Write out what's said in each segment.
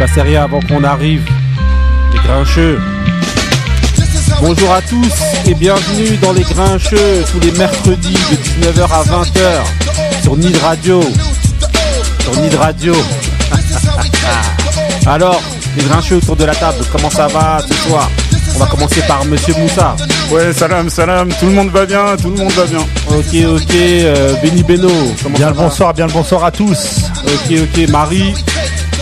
passait rien avant qu'on arrive. Les grincheux. Bonjour à tous et bienvenue dans les grincheux tous les mercredis de 19h à 20h sur Nid Radio. Sur Nid Radio. Alors, les grincheux autour de la table, comment ça va ce soir? On va commencer par Monsieur Moussa. Ouais, salam, salam, tout le monde va bien, tout le monde va bien. Ok, ok, euh, Benny Beno, comment Bien ça le va? bonsoir, bien le bonsoir à tous. Ok, ok, Marie,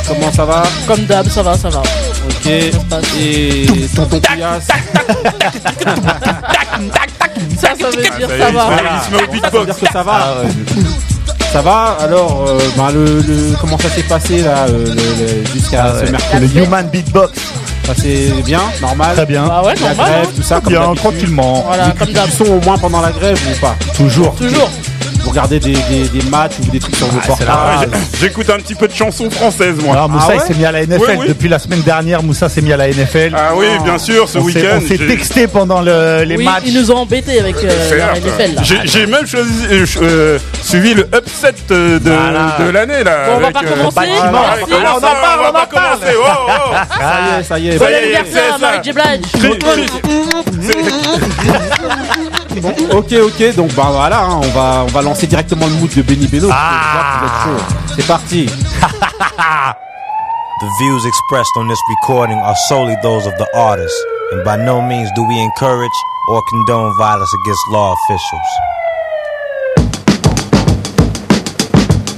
comment ça va Comme d'hab, ça va, ça va. Ok, et Tonton Couillasse Ça, ça veut dire Ça va. se met- il se met au Ça veut beatbox. dire que ça va Ça va Alors, euh, bah, le, le- comment ça s'est passé là euh, le- le- jusqu'à ce Le mercredi Human Beatbox, Ça s'est bien, normal très bien. Bah ouais, La normal. grève, hein. tout ça, comme Bien, d'habitude. tranquillement. Voilà, comme d'hab. son au moins pendant la grève ou pas? Toujours. Toujours. Vous regardez des, des, des matchs ou des trucs sur vos Ah, portables J'écoute un petit peu de chansons françaises, moi. Alors, Moussa, Ah ouais il s'est mis à la NFL. Oui, oui. Depuis la semaine dernière, Moussa s'est mis à la NFL. Ah oui, bien sûr, ce week-end. on s'est texté pendant le- les oui, matchs. ils nous ont embêtés avec euh, la. NFL. J'ai même choisi, euh, ch- euh, suivi le upset euh, de, Voilà. de l'année là. Bon, on va pas euh, commencer. On en parle, on en parle. commencer. Oh, oh. Ça y est, ça y est. Bon anniversaire J. Blige. Cri- Bon, ok, ok, donc bah voilà, hein, on, va, on va lancer directement le mood de Benny Beno. Ah. Je vois que vous êtes chaud. C'est parti. The views expressed on this recording are solely those of the artist, and by no means do we encourage or condone violence against law officials.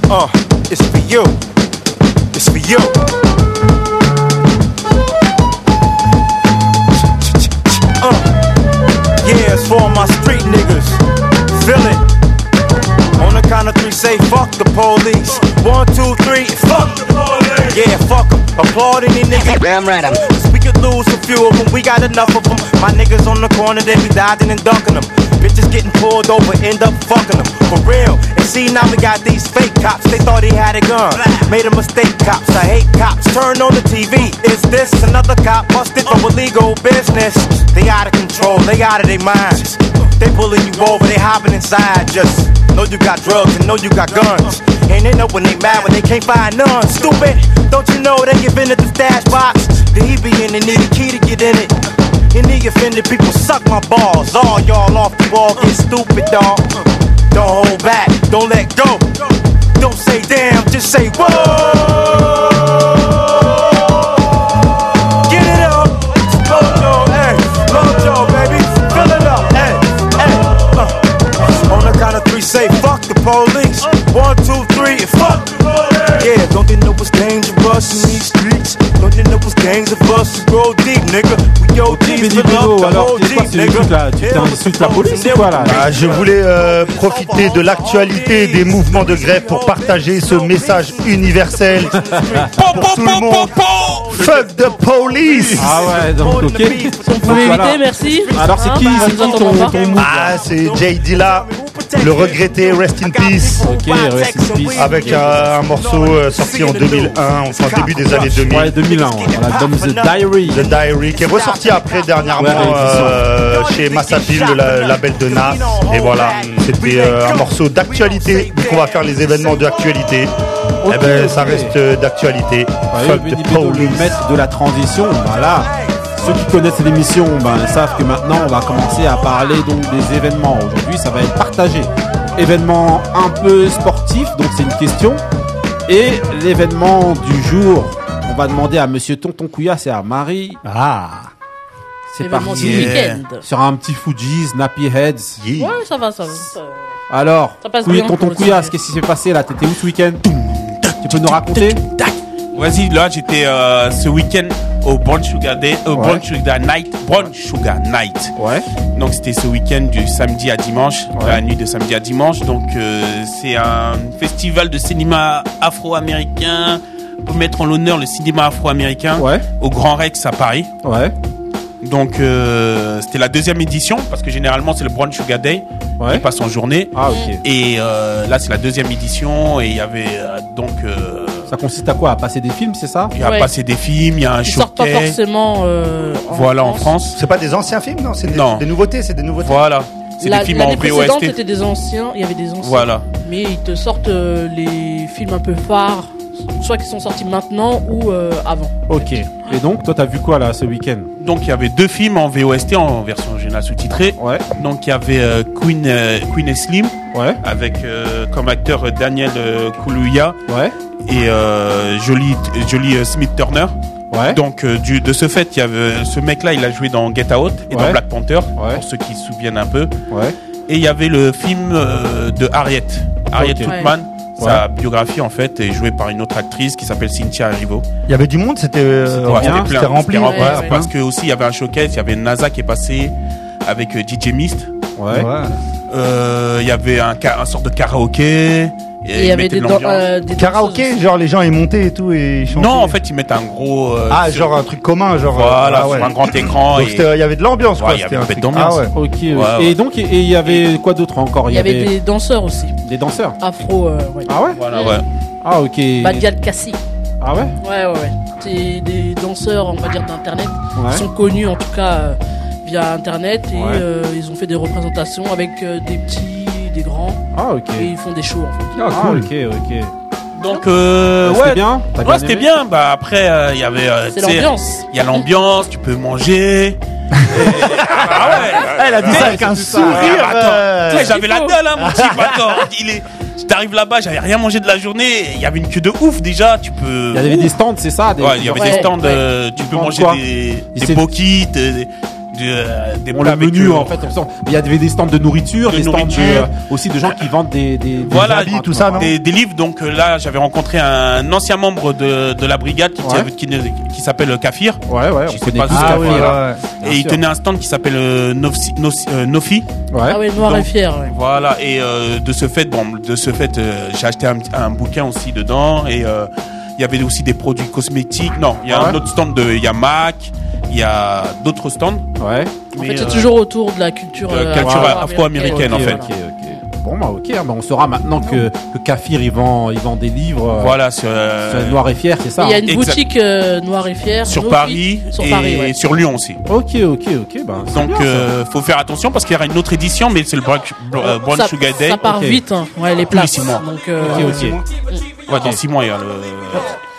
Uh, it's for you. It's for you. Uh, yeah, it's for all my street niggas. Count of three, say fuck the police. One, two, three, fuck the police. Yeah, fuck 'em. Applaud any nigga. Damn right, I'm. We could lose a few of them, we got enough of them. My niggas on the corner, they be dodging and ducking them. Bitches getting pulled over, end up fucking them. For real. And see, now we got these fake cops. They thought he had a gun. Made a mistake, cops. I hate cops. Turn on the TV. Is this another cop busted for illegal business? They out of control, they out of their minds. They pulling you over, they hopping inside. Just know you got drugs and know you got guns. And they know when they mad when they can't find none. Stupid, don't you know they give in the stash box? Then he be in and need a key to get in it. And the offended people suck my balls. All y'all off the wall get stupid, dog. Don't hold back, don't let go. Don't say damn, just say whoa. Say fuck the police. One, two, three, and fuck the police. Yeah, don't they know it's dangerous in these streets? Don't they know it's gangs of us who grow deep, nigga? We OGs Beno, up the whole nigga? Tu t'insultes la police ou quoi là Ah, je voulais euh, profiter de l'actualité des mouvements de grève pour partager ce message universel pour tout le monde. Fuck the police Ah ouais, donc ok. Vous éviter, merci. Alors c'est qui, bah, c'est qui ton, ton là Ah, c'est Jay Dilla, le regretté Rest in Peace, Ok, rest in peace. avec un, un morceau euh, sorti en 2001, enfin début des années 2000. Ouais, 2001, ouais. l'album The Diary. The Diary, qui est ressorti après dernièrement Ouais, euh, chez Massapil, le la- label de Nas. Et voilà, c'était euh, un morceau d'actualité. Vu qu'on va faire les événements d'actualité, eh ben, ça reste euh, d'actualité. Ouais, Fuck Benny the Beno, le maître de la transition, voilà. Ceux qui connaissent l'émission ben, savent que maintenant on va commencer à parler donc des événements. Aujourd'hui ça va être partagé. Événement un peu sportif, donc c'est une question. Et l'événement du jour, on va demander à monsieur Tonton Couillasse et à Marie. Ah, C'est parti. Sur un petit Fuji's, Nappy Heads. yeah. Ouais, ça va, ça va. ça- Alors, Ça passe Couille- Tonton Couillasse, qu'est-ce qui s'est passé là? T'étais où ce week-end? Tu peux nous raconter? Vas-y, là j'étais euh, ce week-end au Brown Sugar Day, au Ouais. Brown Sugar Night, Brown Sugar Night. Ouais. Donc c'était ce week-end du samedi à dimanche, la nuit de samedi à dimanche. Donc euh, c'est un festival de cinéma afro-américain pour mettre en l'honneur le cinéma afro-américain Ouais. au Grand Rex à Paris. Ouais. Donc euh, c'était la deuxième édition parce que généralement c'est le Brown Sugar Day Ouais. qui passe en journée. Ah ok. Et euh, là c'est la deuxième édition et il y avait euh, donc euh, Ça consiste à quoi? À passer des films, c'est ça? il y a Ouais. passé des films, il y a un Ils sortent pas showcase. forcément euh, en Voilà en France. C'est pas des anciens films, non? C'est des, des nouveautés, c'est des nouveautés. Voilà. C'est La- des films en précédente, c'était des anciens. Il y avait des anciens. Voilà. Mais ils te sortent euh, les films un peu phares soit qui sont sortis maintenant ou euh, avant. Ok. Et donc, toi, t'as vu quoi là ce week-end? Donc il y avait deux films en VOST en version originale sous-titrée. Ouais. Donc il y avait euh, Queen euh, Queen et Slim Ouais. avec euh, comme acteur Daniel Kaluuya Ouais. et euh, Jolie Jolie Smith Turner. Ouais. Donc euh, du, de ce fait, il y avait ce mec-là, il a joué dans Get Out et Ouais. dans Black Panther Ouais. pour ceux qui se souviennent un peu. Ouais. Et il y avait le film euh, de Harriet, Harriet Ok. Tubman. Sa biographie en fait est jouée par une autre actrice qui s'appelle Cynthia Erivo. Il y avait du monde, c'était euh, Ouais, c'était rempli. Ouais, parce que aussi il y avait un showcase, il y avait NASA qui est passé avec euh, DJ Mist. Ouais. Euh, Il y avait un, un sort de karaoké. Et il y avait mettaient des, de dan- euh, des Karaoké, genre les gens ils montaient et tout et ils chantaient. Non, en fait, ils mettent un gros. euh, Ah, sur- genre un truc commun, genre. euh, Voilà, ah ouais. sur un grand écran. Donc et- c'était- il y avait de l'ambiance, Ouais, quoi. il y c'était avait un truc- d'ambiance. Ah ouais. Ok. ouais. ouais. Et donc, il y avait quoi d'autre encore? Il y avait des danseurs aussi, des danseurs? afro. euh, ouais. Ah ouais? Voilà, ouais. Ah ok. Bad Gal Cassie. Ah ouais? Ouais, ouais, ouais. C'est des danseurs, on va dire, d'internet. Ouais. Ils sont connus en tout cas euh, via internet et Ouais. euh, ils ont fait des représentations avec euh, des petits, des grands Ah ok. et ils font des shows en fait. Ah, Ah cool. ok ok. Donc, euh, C'était ouais. bien. T'as Ouais, c'était bien. Bah, après, euh, il y avait. euh, C'est l'ambiance. Il y a l'ambiance, tu peux manger. ah ouais. Elle a dit ça avec un sourire. Ah, attends. euh, Tu sais, j'avais la dalle, hein, mon type. Attends, il est. T'arrives là-bas, j'avais rien mangé de la journée. Il y avait une queue de ouf déjà. Tu peux. Il y avait des stands, c'est ça des- Ouais, il y avait Ouais, des stands. ouais. euh, tu peux manger quoi des, c'est- des bokits, des, des, euh, des Bon, plats le menu euh, en fait, il y avait des stands de nourriture, De des stands nourriture. de- aussi de gens qui vendent des, des, des Voilà, habits, tout ça, non des, des livres. Donc euh, là, j'avais rencontré un ancien membre de, de la brigade qui, Ouais. qui, qui s'appelle Kafir. Ouais, ouais, Je on connaît pas Ah oui, là. ouais. Bien et il tenait un stand qui s'appelle euh, Nofi, Nofi- euh, Nofi. Ouais. Ah ouais, noir Donc, et fier. Ouais. Voilà. Et euh, de ce fait, bon, de ce fait, euh, j'ai acheté un, un bouquin aussi dedans. Et euh, il y avait aussi des produits cosmétiques. Non, il y a ouais un autre stand de, il y a Mac, il y a d'autres stands. Ouais. En Mais, fait, c'est euh, toujours autour de la culture, euh, culture afro-américaine. en fait. ok, ok. Bon, bah, ok. hein, bah, on saura maintenant que, que Kafir, il vend, il vend des livres. euh, Voilà, sur, euh, sur Noir et Fier, c'est ça Il y a hein une Exact. boutique euh, noir et fier sur Paris sur et Paris, ouais. sur Lyon aussi. Ok, ok, ok. Bah, Donc, bien, euh, faut faire attention parce qu'il y aura une autre édition, mais c'est le ça, Sugar Day. ça part vite, hein. ouais, les places. Donc, euh, Ok, ok. Ouais, dans six mois, il y a le,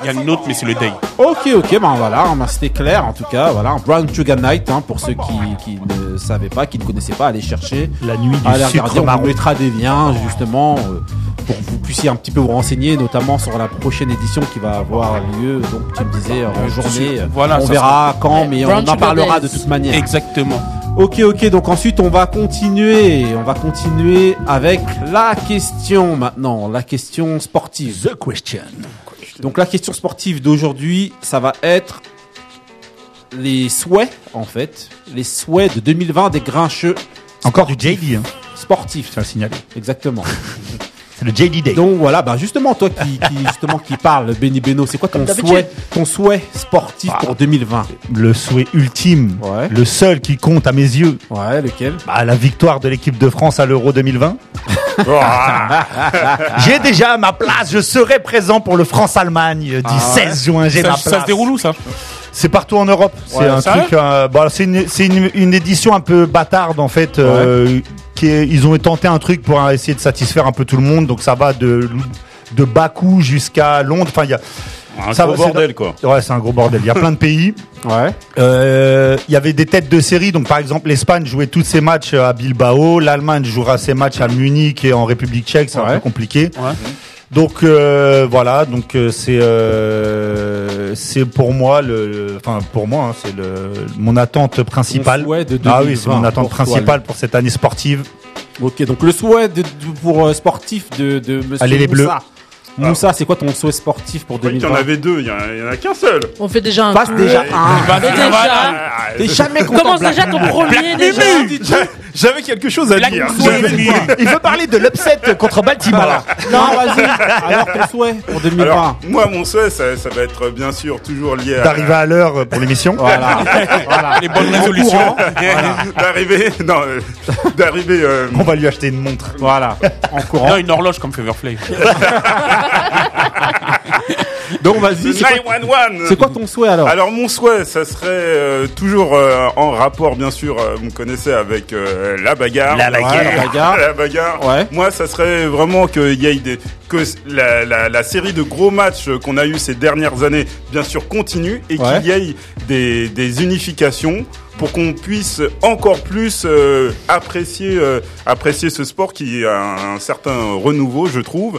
il y a une autre, mais c'est le Day. Ok, ok, ben voilà, ben, c'était clair en tout cas. Voilà, un Brown Sugar Night hein, pour ceux qui, qui ne savaient pas, qui ne connaissaient pas, allez chercher. La nuit Allez du regarder, sucre on vous mettra des liens justement euh, pour que vous puissiez un petit peu vous renseigner, notamment sur la prochaine édition qui va avoir lieu. Donc tu me disais en journée, euh, Voilà, on verra quand, mais Brown on en parlera de toute manière. Exactement. Ok, ok, donc ensuite on va continuer, on va continuer avec la question maintenant, la question sportive. The question. Donc la question sportive d'aujourd'hui, ça va être les souhaits, en fait, les souhaits de 2020 des grincheux Encore du JD, hein. sportifs. À le signaler. Exactement. C'est le JD Day. Donc voilà, bah justement toi qui, qui justement qui parle, Benny Beno, c'est quoi ton souhait, ton souhait sportif pour 2020 Le souhait ultime, Ouais. le seul qui compte à mes yeux, Ouais, lequel? Bah, la victoire de l'équipe de France à l'Euro 2020. J'ai déjà ma place, je serai présent pour le France-Allemagne du Ah ouais 16 juin. J'ai Ça, ma ça place. se déroule où ça? C'est partout en Europe. C'est Ouais, un truc. euh, bon, c'est une, c'est une, une édition un peu bâtarde en fait. euh, qui est- ils ont tenté un truc pour essayer de satisfaire un peu tout le monde. Donc ça va de de Bakou jusqu'à Londres. Enfin, il y a. Un Ça gros bordel, quoi. Ouais, c'est un gros bordel. Il y a plein de pays. Ouais. Euh, Il y avait des têtes de série. Donc, par exemple, l'Espagne jouait tous ses matchs à Bilbao. L'Allemagne jouera ses matchs à Munich et en République tchèque. C'est un peu compliqué. Ouais. Donc euh, voilà, donc euh, c'est euh, c'est pour moi le, enfin pour moi hein, c'est le mon attente principale. Souhait de Ah oui, c'est 2020 mon attente pour toi, principale pour cette année sportive. Ok, donc le souhait de, de- pour euh, sportif de, de Monsieur Allez, les Bleus. Moussa. Moussa, c'est quoi ton souhait sportif pour Je croyais qu'il y en 2020 avait deux, il y en a, il qu'un seul. On fait déjà un Passe déjà un. T'es jamais content. commence déjà ton premier déjà. J'avais quelque chose à dire. J'avais- Il veut parler de l'upset contre Baltimore. Non, vas-y. Alors ton souhait pour 2020. Alors, moi, mon souhait, ça, ça va être bien sûr toujours lié à. D'arriver à l'heure pour l'émission. Voilà. voilà. Les bonnes résolutions. D'arriver. Non, euh, d'arriver. euh, On va lui acheter une montre. Voilà. En courant. Non, une horloge comme Feverflay. Donc vas-y, c'est quoi, 911. c'est quoi ton souhait alors Alors mon souhait, ça serait euh, toujours euh, en rapport, bien sûr, euh, vous me connaissez avec euh, la bagarre. La bagarre. Ouais, la bagarre. La bagarre. Ouais. Moi, ça serait vraiment qu'il y ait des que la, la, la série de gros matchs qu'on a eu ces dernières années, bien sûr, continue et Ouais. qu'il y ait des, des unifications pour qu'on puisse encore plus euh, apprécier euh, apprécier ce sport qui a un, certain renouveau, je trouve.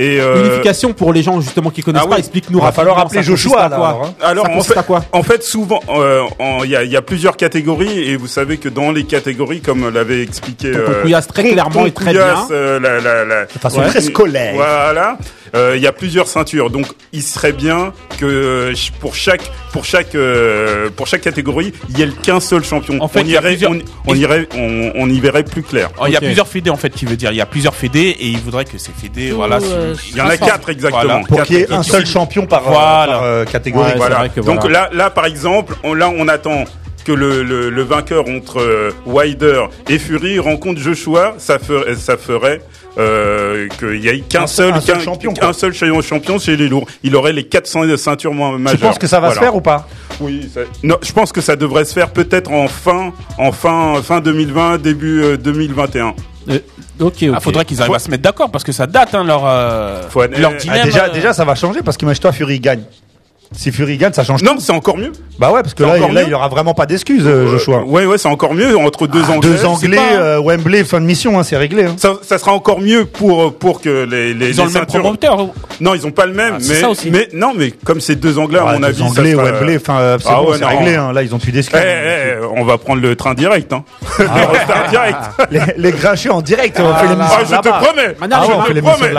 Et euh, Unification pour les gens justement qui connaissent ah pas, explique-nous Il va falloir appeler Joshua à là. quoi alors, hein. Alors Ça en fait, à quoi en fait, souvent, euh, il y, a, il y a plusieurs catégories et vous savez que dans les catégories, comme l'avait expliqué euh, Couillasse très clairement et très bien. euh, la, la, la, De façon Ouais. très scolaire. Voilà. Euh, Il y a plusieurs ceintures, donc il serait bien que euh, pour chaque pour chaque euh, pour chaque catégorie, il y ait qu'un seul champion. En fait, on y irait, plusieurs- on, on irait, on, on y verrait plus clair. Il y a plusieurs fédés en fait qui veut dire. Il y a plusieurs fédés et il voudrait que ces fédés, Tout, voilà. euh, Il y en a quatre exactement. Voilà. Pour Quatre. qu'il y ait un seul champion par, euh, Voilà. par, euh, catégorie. Ouais, Voilà. que Donc là, là, par exemple, on, là, on attend que le, le, le vainqueur entre euh, Wilder et Fury rencontre Joshua. Ça ferait, ça ferait euh, qu'il y ait qu'un Un seul- un champion, seul champion champion chez les lourds. Il aurait les 400 ceintures ma- Tu majeures. penses que ça va se faire ou pas? Oui. ça- Non, je pense que ça devrait se faire peut-être en fin, en fin, fin 2020, début euh, 2021. Euh, ok, ok. Ah, faudrait qu'ils arrivent à se mettre d'accord parce que ça date hein, leur euh, Faut- leur Ah, Ah, dilemme. déjà, euh, déjà, ça va changer parce qu'imagine-toi, Fury gagne. Si Fury gagne, ça change Non, c'est encore mieux. Bah ouais, parce que là, là, il y aura vraiment pas d'excuses, euh, Joshua. Ouais, ouais, c'est encore mieux entre deux Anglais. Deux Anglais, pas- euh, Wembley, fin de mission, hein, c'est réglé. Hein. Ça, ça sera encore mieux pour pour que les les, Ils ont les le même promoteur. Non, ils ont pas le même, Ah, c'est mais ça aussi. mais non, mais comme c'est deux Anglais, à mon deux avis, Anglais, ça sera- Wembley, enfin, euh, c'est Ah bon, ouais, réglé. Hein. Là, ils ont plus Eh, d'excuses. eh, on va prendre le train direct, hein. Direct. Les, les grincheux en direct, on fait l'émission Ah, je te promets. Maintenant,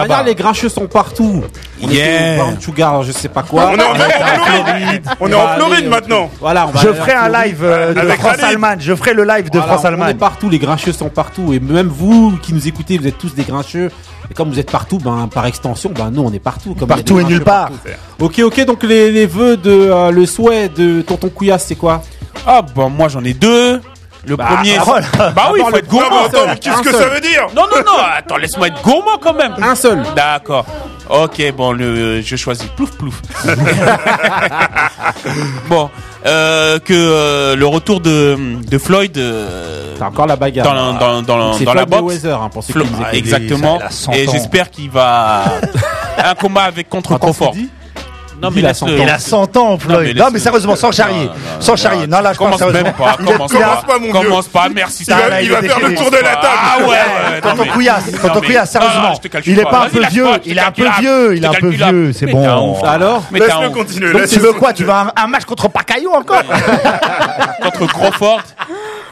Ah les grincheux sont partout. On Yeah. était au Brown Sugar, je sais pas quoi. On est en, Floride. On est en Floride maintenant. Voilà, on va Je ferai un live euh, de Avec. France-Allemagne. Je ferai le live de Voilà, On est France-Allemagne. partout, les grincheux sont partout. Et même vous qui nous écoutez, vous êtes tous des grincheux. Et comme vous êtes partout, ben, par extension, ben, nous, on est partout. Comme Partout et nulle part. partout. Ok, ok, donc les, les vœux de, euh, le souhait de tonton Couillasse, c'est quoi? Ah bon, moi j'en ai deux. Le premier. oh là. Bah oui, il faut être gourmand. attends, mais qu'est-ce que seul. ça veut dire Non, non, non, attends, laisse-moi être gourmand quand même. Un seul. D'accord. Ok, bon, le, je choisis plouf plouf. bon, euh, que euh, le retour de, de Floyd euh, T'as encore la bagarre. dans, la- dans, dans, dans la Floyd boxe. Mayweather, hein, pour ceux Flo- qui exactement. il a 100 Et j'espère qu'il va un combat avec contre Attends, Crawford. Non, Il a laisse-le. 100 ans. Il a 100 ans, Floyd. mais Non, mais, sérieusement, sans charrier. Non, non, sans charrier. Non, là, je pense Commence sérieusement. même pas. Commence pas, mon vieux. Commence pas. Merci. Il Ah, va, là, il il va est faire le tour de la table. Ah ouais, Tonton mais- Couillasse, tonton mais- Couillasse, non, sérieusement. Il est pas. un peu vieux. Il est un peu vieux. Il est un peu vieux. C'est Mais bon. Alors Mais Laisse-le continuer. Tu veux quoi? Tu veux un, match contre Pacayou encore? Contre Crawford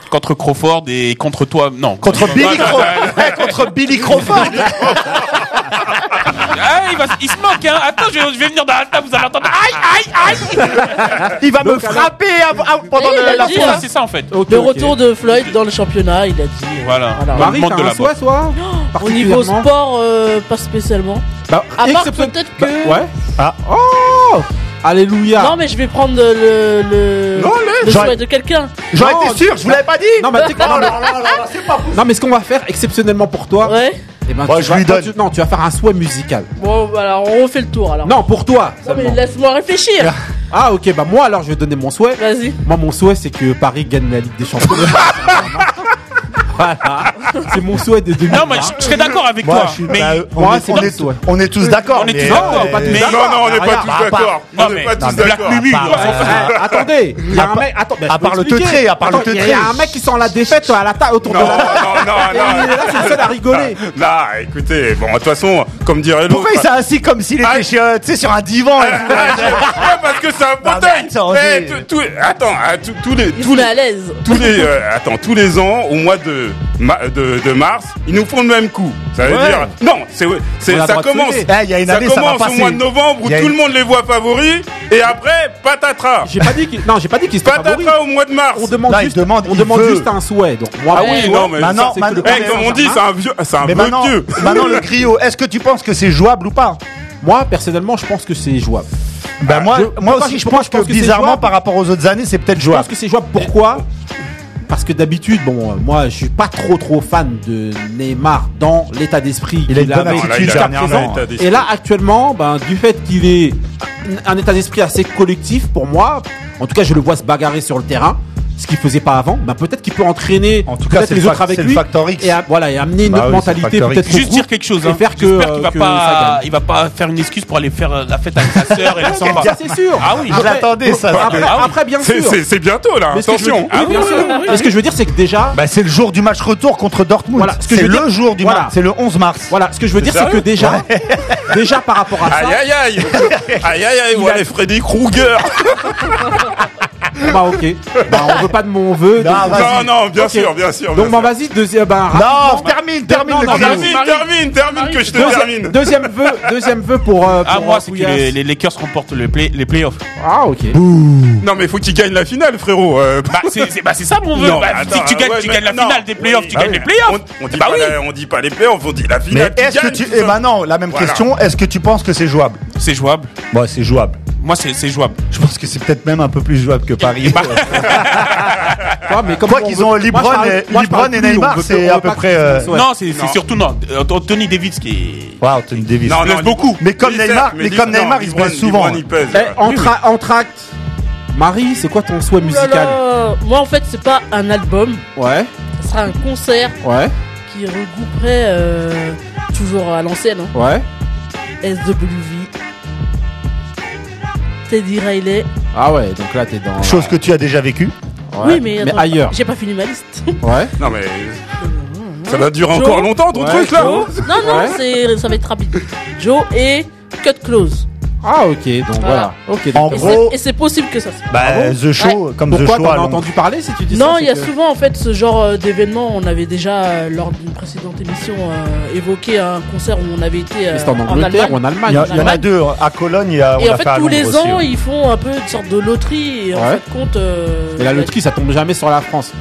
contre Crawford et contre toi non Contre Billy Crawford. Contre Billy Crawford. Ah, il, va, il se moque hein attends je, je vais venir dans la table vous allez entendre aïe aïe aïe Il va me frapper pendant le- la dit, c'est ça c'est ça en fait Ok, Le ok. retour de Floyd dans le championnat, il a dit. euh, Voilà. voilà. Marie, monde t'as de un la souhait, boxe. toi Au niveau Particulièrement sport, euh, pas spécialement. Bah, À part exception- peut-être Bah, que- ouais. Ah. Oh Alléluia. Non, mais je vais prendre le, le, Non, le j'aurais- souhait de quelqu'un. J'aurais Non, été sûr, je vous l'avais pas dit. Non, mais, t'es- non, mais- non, mais ce qu'on va faire exceptionnellement pour toi, Ouais. Eh ben, Moi, tu je vas- lui toi, donne. tu- non, tu vas faire un souhait musical. Bon, bah, alors on refait le tour alors. Non, pour toi. Non, mais seulement. laisse-moi réfléchir. Ah, ok, bah moi alors je vais donner mon souhait. Vas-y. Moi, mon souhait, c'est que Paris gagne la Ligue des Champions. voilà. C'est mon souhait de 2020. non mais je, je serais d'accord avec Moi, toi je suis mais bah, on, moi, est, c'est on, mon est, souhait. on est tous d'accord. On est mais, tous d'accord, on est pas tous mais- d'accord. Non, non, on n'est pas tous d'accord. non, On n'est mais- pas non, tous Black. Mumu attendez, il y a À un part- mec, attends, à je peux part le expliquer. teutré, à part le Attends, Il y teutré. a un mec qui sent la défaite à la table autour Non, de la non, non, Et il est non. là, c'est le seul à rigoler. Là, écoutez, bon, de toute façon, comme dirait l'autre. Pourquoi il s'est assis comme s'il était Ah. chez, euh, tu sais, sur un divan et tout Ouais, parce que c'est un mais fauteuil. attends, Eh, j'ai- tout- tout- Attends, ah, tout- tous les, Il tous met les, à l'aise. tous les, euh, attends, tous les ans, au mois de, ma- de, de mars, ils nous font le même coup. Ça veut Ouais. dire, non, c'est, ça commence. Eh, il y a une ça année, ça va commence au passer. mois de novembre où tout une- le monde les voit favoris et après, patatras. J'ai pas dit qu'il, non, j'ai pas dit qu'il se favori. Patatras au mois de mars. On demande juste, demande, on il demande veut. juste un souhait. Donc, moi, Ah oui, non, mais Maintenant, ça, maintenant- Eh, Paris comme on dit, c'est un vieux, c'est un Mais vieux maintenant, dieu. maintenant le griot, est-ce que tu penses que c'est jouable ou pas? Moi, personnellement, je pense que c'est jouable. Ben moi, je- moi pourquoi aussi, je- pense je que pense que c'est bizarrement, jouable par rapport aux autres années, c'est peut-être Je pense jouable. que c'est jouable. Pourquoi? Parce que d'habitude, bon, moi, je suis pas trop trop fan de Neymar dans l'état d'esprit Il a qu'il avait il jusqu'à présent. Et là, actuellement, ben, du fait qu'il est un état d'esprit assez collectif pour moi, en tout cas, je le vois se bagarrer sur le terrain, ce qu'il faisait pas avant. Ben, peut-être qu'il peut entraîner En tout cas, les le autres avec lui factor X. et à- voilà et amener une Bah autre oui, mentalité peut-être Juste dire quelque chose. et Hein. faire que, J'espère euh, qu'il va que pas, il va pas faire une excuse pour aller faire la fête avec sa sœur et le samba. C'est sûr. Ah oui. Je l'attendais, ça. Après, Ah oui. après, bien C'est- sûr. C'est c'est bientôt là, attention. Mais ce que je veux dire, c'est que déjà, Bah, c'est le jour du match retour contre Dortmund. Voilà, ce que c'est le jour du match. C'est le 11 mars. voilà, ce que je veux dire, c'est que déjà, déjà par rapport à ça, Aïe aïe aïe Aïe aïe aïe, Il voilà Freddy Krueger bah ok, bah, on veut pas de mon vœu. Non, donc-. Non, non, bien sûr, bien sûr. Donc bah vas-y, deuxième, bah, Non, rapidement, termine, termine Non, non. Termine, termine, termine, que je te Deuxi- termine Deuxième vœu, deuxième vœu pour. euh, Ah, moi, c'est que les, les Lakers remportent le play, les playoffs. Ah ok. Non, mais faut qu'il gagne la finale, frérot. euh, Bah, c'est bah, c'est ça mon vœu. Non, Bah, attends, si tu gagnes, ouais, tu mais gagnes la finale des playoffs, Oui. tu Ah gagnes les playoffs. On, dit Bah pas on dit pas les playoffs, on dit la Mais finale. qui est-ce que tu. Et maintenant, la même question. Est-ce que tu penses que c'est jouable? C'est jouable. Bon, c'est jouable. Moi, c'est jouable. Je pense que c'est peut-être même un peu plus jouable que Paris. Quoi, mais comme Quoi on qu'ils veut- ont Libron et- Libron et Neymar, on c'est on à peu près, euh, Non, c'est surtout non. Anthony Davis qui est. Wow, Anthony Davis. Non, laisse non, beaucoup. Mais comme Neymar, mais comme non, Neymar, il se blesse souvent. Libran, il pèse. Eh, entra- entracte. Marie, c'est quoi ton souhait Ouh là musical. Moi, en fait, c'est pas un album. Ouais, Ce sera un concert ouais, qui regrouperait, euh, toujours à l'ancienne, hein, ouais. SWV, Teddy Riley. Ah ouais, donc là t'es dans. Chose que tu as déjà vécu. Ouais, Oui, mais, attends, ailleurs. J'ai pas fini ma liste. Ouais. Non, mais. Ça va durer Joe. encore longtemps ton Ouais, truc là Joe. Non, non, Ouais. c'est, ça va être rapide. Joe et Cut Close. Ah ok, donc voilà. Ok. En donc- gros- c'est- Et c'est possible que ça se Bah, Ah bon The Show, comme The Pourquoi Show t'en as entendu parler si tu dis ça Non, c'est il y a que- souvent en fait ce genre euh, d'événement. On avait déjà, euh, lors d'une précédente émission, euh, évoqué un concert où on avait été euh, C'était en en Angleterre Allemagne. ou en Allemagne Il y, a- il y en a Allemagne. deux. À Cologne, il y a, on Et en fait, fait à tous les aussi, ans, ouais. ils font un peu une sorte de loterie. Et en Ouais. fait, compte. euh, Et la loterie, ça tombe jamais sur la France.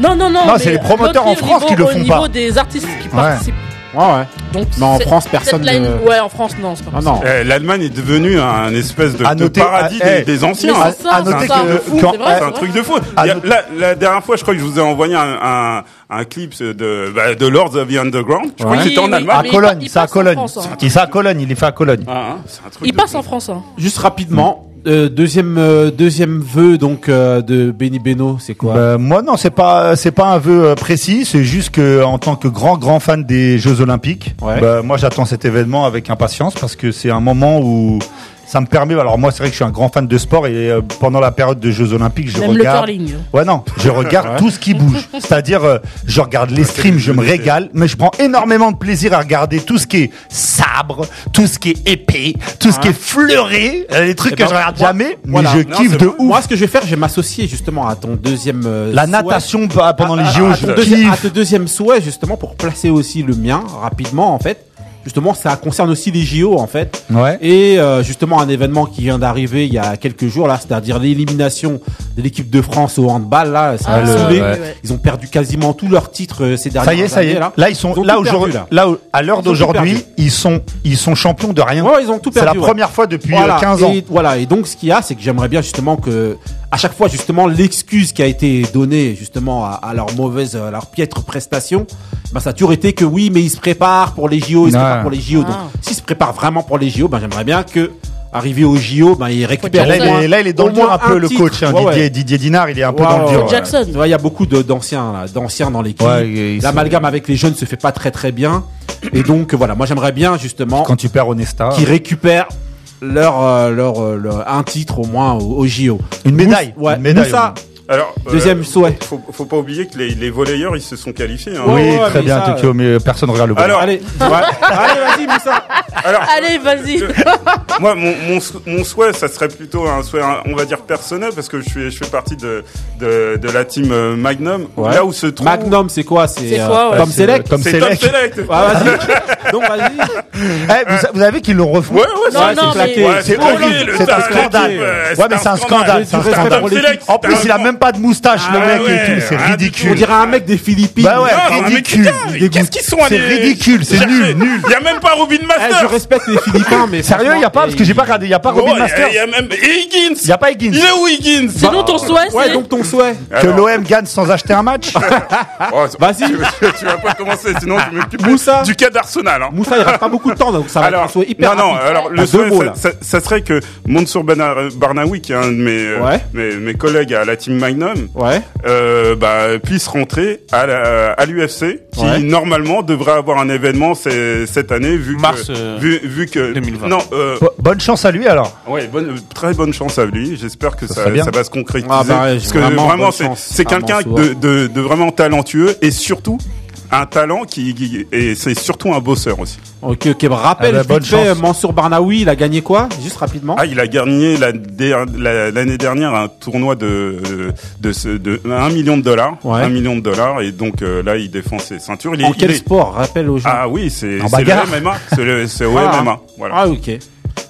Non, non, non. Non, mais c'est les promoteurs loterie en au France qui niveau- le font Au pas. niveau des artistes qui participent. Ouais, ouais. Donc, Mais en c'est- France, personne ne- Ouais, en France, non, c'est pas Non, non. Eh, L'Allemagne est devenue un espèce de, À de noter- paradis à- des, eh, des anciens. Mais hein. c'est ça, à noter c'est ça. que- de fou, quand- c'est vrai, C'est c'est un vrai. truc de fou. Ah, Il y a- non. la, la dernière fois, je crois que je vous ai envoyé un, un, un clip de, bah, de Lords of the Underground. Je crois Ouais. que c'était en Oui, Allemagne. À mais il Cologne, pa- il c'est à passe en Cologne. France, hein. Il c'est à Cologne, il est fait à Cologne. Ah, hein, c'est un truc Il de passe fou. en France. Hein. Juste rapidement, euh, deuxième euh, deuxième vœu donc euh, de Benny Beno, c'est quoi? Bah, moi non, c'est pas c'est pas un vœu précis, c'est juste que en tant que grand grand fan des Jeux Olympiques, Ouais. bah, moi j'attends cet événement avec impatience parce que c'est un moment où ça me permet. Alors moi c'est vrai que je suis un grand fan de sport et euh, pendant la période des Jeux Olympiques, je Même le regarde. curling. Ouais non, je regarde Ouais. tout ce qui bouge. C'est-à-dire, euh, je regarde les streams, je me régale, mais je prends énormément de plaisir à regarder tout ce qui est sabre, tout ce qui est épée, tout ce qui est fleuré, euh, les trucs Eh que ben, je regarde moi- jamais, mais voilà. je Non, kiffe c'est de bon. ouf. Moi, ce que je vais faire, je vais m'associer justement à ton deuxième. euh, La souhait. natation bah, pendant les à, JO, à je deuxième, à kiffe. ton deuxième souhait justement pour placer aussi le mien rapidement en fait. Justement, ça concerne aussi les JO en fait. Ouais. Et euh, justement, un événement qui vient d'arriver il y a quelques jours là, c'est-à-dire l'élimination de l'équipe de France au handball là, ça Ah, le- saoulé. ouais. Ils ont perdu quasiment tous leurs titres euh, ces dernières Ça y est, ça y années, est. là. Là, ils sont Ils là aujourd'hui. Là, à l'heure d'aujourd'hui, ils sont ils sont champions de rien. Ouais, ils ont tout C'est perdu. la ouais. première fois depuis Voilà, euh, 15 ans. Et, voilà, et donc ce qu'il y a, c'est que j'aimerais bien justement que, à chaque fois, justement, l'excuse qui a été donnée justement à, à leur mauvaise, à leur piètre prestation, bah, ça a toujours été que oui, mais ils se préparent pour les JO, ils se Ouais. préparent pour les JO. Donc, Ah. s'ils se préparent vraiment pour les JO, ben j'aimerais bien que, arrivé aux JO, ben ils récupèrent Là, au il est, là, il est dans au le dur moins un peu le coach, hein, Ouais, ouais. Didier, Didier Dinard, il est un peu Ouais, dans le ouais, dur. ouais. Jackson. Il y a beaucoup d'anciens, là, d'anciens dans l'équipe. Ouais, L'amalgame avec les jeunes se fait pas très très bien. Et donc, voilà, moi j'aimerais bien justement Quand tu perds Onesta, qui récupèrent leur, euh, leur, euh, leur- un titre au moins au, au JO. une médaille, Moussa- ouais, une médaille. Moussa, Alors, euh, Deuxième souhait. Faut, faut pas oublier que les, les volleyeurs, ils se sont qualifiés. Hein. Oui, ouais, très mais bien, ça, Tokyo, mais personne regarde le ballon. Alors, allez, ouais. allez, vas-y, Moussa. Alors, Allez, vas-y. Moi, mon, mon, sou- mon souhait, ça serait plutôt un souhait, on va dire personnel, parce que je suis, je fais partie de, de, de la team euh, Magnum, Ouais. là où se trouve. Magnum, c'est quoi? C'est euh, quoi, ouais? Tom C'est, Select Tom C'est Select. Tom Select. Ah, vas-y. Donc, vas-y. Eh, vous, vous avez qu'ils l'ont refait Ouais, ouais, Non, Ouais, non, c'est c'est horrible, horrible, le c'est un scandale. Ouais, c'est mais c'est un scandale, c'est un scandale. En plus, il a même pas de moustache, le Ah mec ouais, et tout, c'est du ridicule. On dirait un mec des Philippines. Bah ouais, ridicule. Il Qu'est-ce qu'ils sont C'est ridicule, c'est nul, nul. Il y a même pas Robin Eh, Master. je respecte les Philippins, mais Sérieux, franchement, y a pas parce que j'ai pas regardé. Il y a pas Robin il y a- Masters. il y a même Higgins. Il a pas Higgins. Il est où Higgins Sinon, ton souhait, Ouais, c'est. donc ton souhait. Que l'OM gagne sans acheter un match. Oh, Vas-y. Tu, tu vas pas commencer, sinon je m'occupe Moussa. du cas d'Arsenal. Hein. Moussa, il reste pas beaucoup de temps, donc ça va être un Alors, souhait hyper non, non, alors le souhait, ça, serait que Mansour Bana- Barnaoui, qui est un de mes, euh, mes, collègues à la team Magnum, Ouais. euh, bah, puisse rentrer à l'UFC, qui normalement devrait avoir un événement cette année, vu Mars, que, euh, vu, vu que 2020. non, euh, Bonne chance à lui alors. ouais, bonne, très bonne chance à lui. J'espère que Ça va se concrétiser, Ah bah ouais, parce que vraiment, c'est quelqu'un Mansour. de, de, de vraiment talentueux et surtout un talent qui, qui- et c'est surtout un bosseur aussi. Ok, ok. bah, rappelle, Ah bah, bonne fait. Mansour Barnaoui, il a gagné quoi Juste rapidement? Ah, il a gagné la der- la- l'année dernière un tournoi de de, ce- de 1 million de dollars, Ouais. 1 million de dollars et donc euh, là il défend ses ceintures. Il est, en il quel est- sport? Rappelle aux gens. Ah oui, c'est le. MMA, c'est le c'est au Ah. MMA. Voilà. Ah, ok.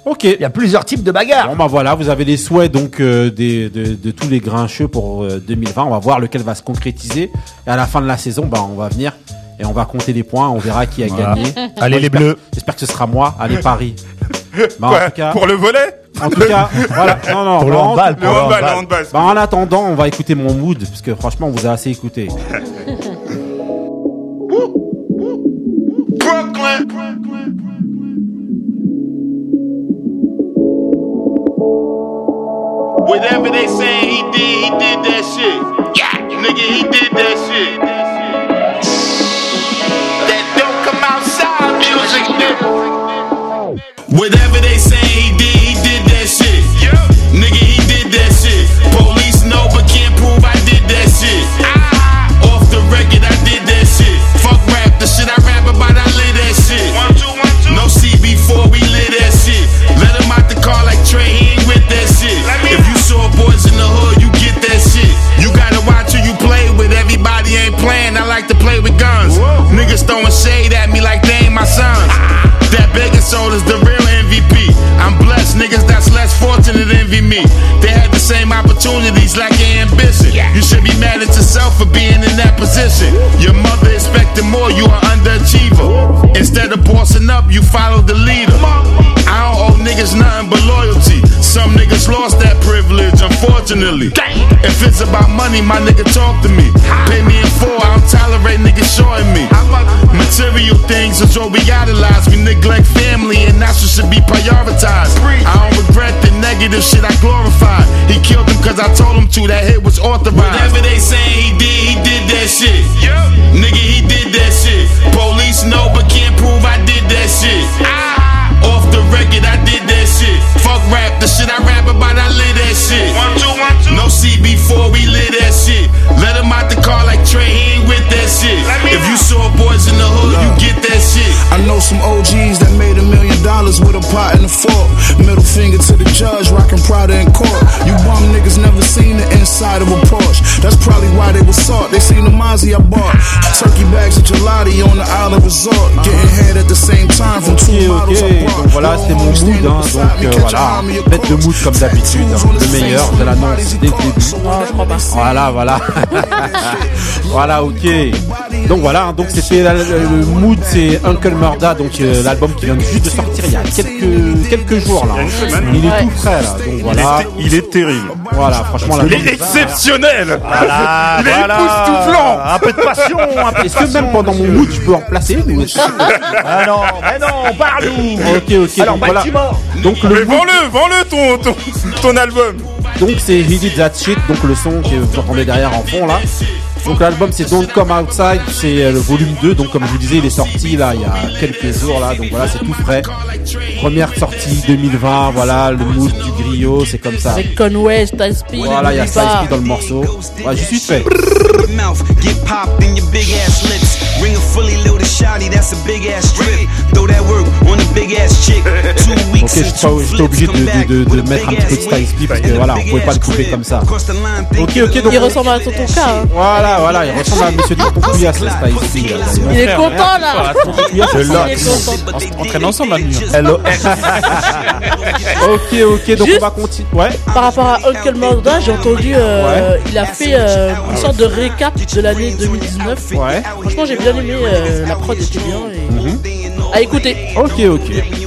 Ok. Il y a plusieurs types de bagarres. Bon bah voilà, vous avez les souhaits donc euh, des, de, de tous les grincheux pour euh, 2020. On va voir lequel va se concrétiser. Et à la fin de la saison, bah on va venir et on va compter les points. On verra qui a Voilà. gagné. Allez, Moi, les bleus. J'espère que ce sera moi. Allez Paris. Bah, en tout cas, pour le volet? En tout cas, voilà. Non non. Le bah, handball, pour le handball, le handball. handball. bah, en attendant, on va écouter mon mood parce que franchement, on vous a assez écouté. Whatever they saying he did, he did that shit. Yeah. Nigga, he did that shit. That don't come outside music, nigga. Whatever they Throwing shade at me like they ain't my sons. That soul is the real MVP. I'm blessed, niggas that's less fortunate envy me. They had the same opportunities, lacking ambition. You should be mad at yourself for being in that position. Your mother expected more, you are underachiever. Instead of bossing up, you follow the leader. I don't owe niggas nothing but loyalty. Some niggas lost that privilege, unfortunately. If it's about money, my nigga talk to me. Pay me in full, I don't tolerate niggas shorting me. Material things is what we idolize. We neglect family, and that's what should be prioritized. I don't regret the negative shit I glorify. He killed him cause I told him to, that hit was authorized. Whatever they saying he did, he did that shit. Yep. Nigga, he did that shit. Police know but can't prove I did that shit. Ah. Off the record, I did that shit. Fuck rap, the shit I rap about, I live that shit. One, two, one, two. No CB4, we live that shit. Let him out the car like Trey, he ain't with that shit. If you saw boys in the hood, you get that shit. I know some OGs that made a million dollars with a pot and a fork. Middle finger to the judge, rockin' Prada in court. You bum niggas never seen the inside of a Porsche. That's probably why they was sought. They seen the Mozzie I bought. Turkey bags of gelati on the island resort. Getting head at the same time from two models I brought. voilà, c'était mon mood, hein, donc euh, voilà, bête de mood comme d'habitude, hein, le meilleur, je l'annonce dès le début. Non, je crois pas. Voilà, voilà. voilà, ok. Donc voilà, donc c'était le, le mood, c'est Uncle Murda, donc euh, l'album qui vient juste de sortir il y a quelques quelques jours là. Il semaine. Il est tout frais là, donc Il, voilà. est, il est terrible. Voilà, franchement Il est exceptionnel. Voilà, Il est voilà. époustouflant. Un peu de passion, un peu de Est-ce que même pendant mon mood, je peux en placer ou est-ce que- Ah non, mais non, parle-nous. Ok, ok. Alors, donc voilà. Baltimore. Donc Mais le mood, vends-le, vends-le ton, ton, ton album. donc c'est He Did That Shit, donc le son que vous entendez derrière en fond là. Donc l'album c'est Don't Come Outside, c'est euh, le volume 2, donc comme je vous disais il est sorti là il y a quelques jours là, donc voilà c'est tout frais. Première sortie 2020, voilà le mood du griot, c'est comme ça. Avec Conway. Voilà, il y a P dans le morceau. Ouais, j'y suis fait. Mouth, get popped in your big ass lips. Ring a fully loaded shotty, that's a big ass strip. Throw that work on a big ass chick. Two Ok, weeks je suis obligé de, come back de, de, mettre un big petit peu de P whip. parce que voilà, on pouvait pas le couper comme ça. Ok, you ok, donc- Il ressemble à Tonton K. hein. Voilà, voilà, il ressemble à Monsieur Tonton le Spice P. là, d'ailleurs. Il est content là. C'est- content. On traîne ensemble à York. Hello. Ok, ok, donc Juste- on va continuer. Ouais. Par rapport à Uncle Murda, j'ai entendu, euh, il a fait euh, une sorte de récap de l'année 2019. Ouais. Franchement, j'ai bien aimé, euh, la prod était bien. Et... À écouter. Ok, ok.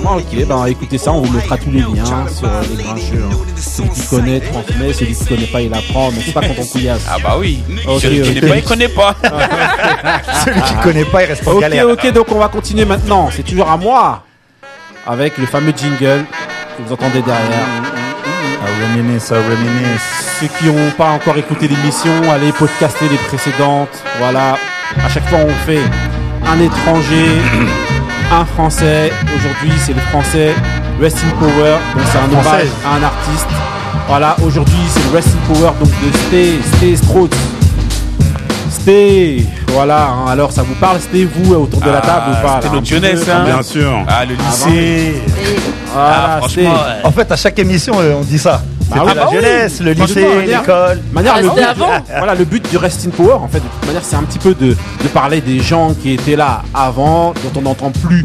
Ok, bah écoutez ça, on vous mettra tous les liens sur euh, les grincheux. hein. Celui qui connaît transmet, celui qui connaît pas il apprend, mais c'est pas quand on couillasse. Ah bah oui. Ok, Celui qui ok. connaît pas, il connaît pas. Celui qui connaît pas, il reste en Ok, galère. ok, donc on va continuer maintenant. C'est toujours à moi. Avec le fameux jingle que vous entendez derrière. Ah, reminisce, ah, reminisce. Ceux qui n'ont pas encore écouté l'émission, allez podcaster les précédentes. Voilà. À chaque fois, on fait un étranger, un français. Aujourd'hui, c'est le français Rest in Power. Donc, c'est un hommage à un artiste. Voilà. Aujourd'hui, c'est le Rest in Power donc de Stay, Stay Strauss. Stay. Voilà. hein. Alors, ça vous parle, Stay, vous, autour de la table ou pas C'était là, un notre petit peu, jeunesse, quand hein. même Bien sûr. Ah, le lycée. Voilà, Ah, franchement, ouais. En fait, à chaque émission, euh, on dit ça. Bah oui, la bah oui. jeunesse, le lycée, l'école. Manière, Ah, le c'était but, avant voilà, le but du Rest in Power, en fait, de toute manière, c'est un petit peu de, de parler des gens qui étaient là avant, dont on n'entend plus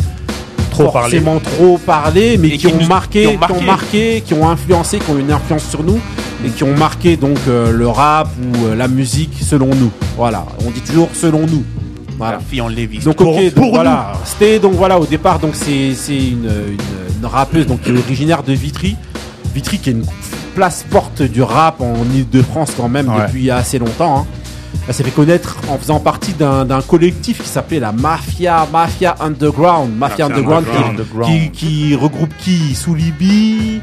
Trop forcément trop parler, mais qui, qui ont nous- marqué, qui ont qui ont marqué. marqué, qui ont influencé, qui ont une influence sur nous, et qui ont marqué donc euh, le rap ou euh, la musique selon nous. Voilà, on dit toujours selon nous. Voilà. La fille en Lévis. Donc donc pour voilà, c'était donc voilà au départ donc c'est c'est une, une, une rappeuse donc qui est originaire de Vitry, Vitry qui est une place forte du rap en Ile-de-France quand même Ouais. depuis assez longtemps. hein. Elle s'est fait connaître en faisant partie d'un collectif qui s'appelait la Mafia Mafia Underground, Mafia, Mafia Underground, qui- Underground. Qui, qui regroupe qui? Soulibi.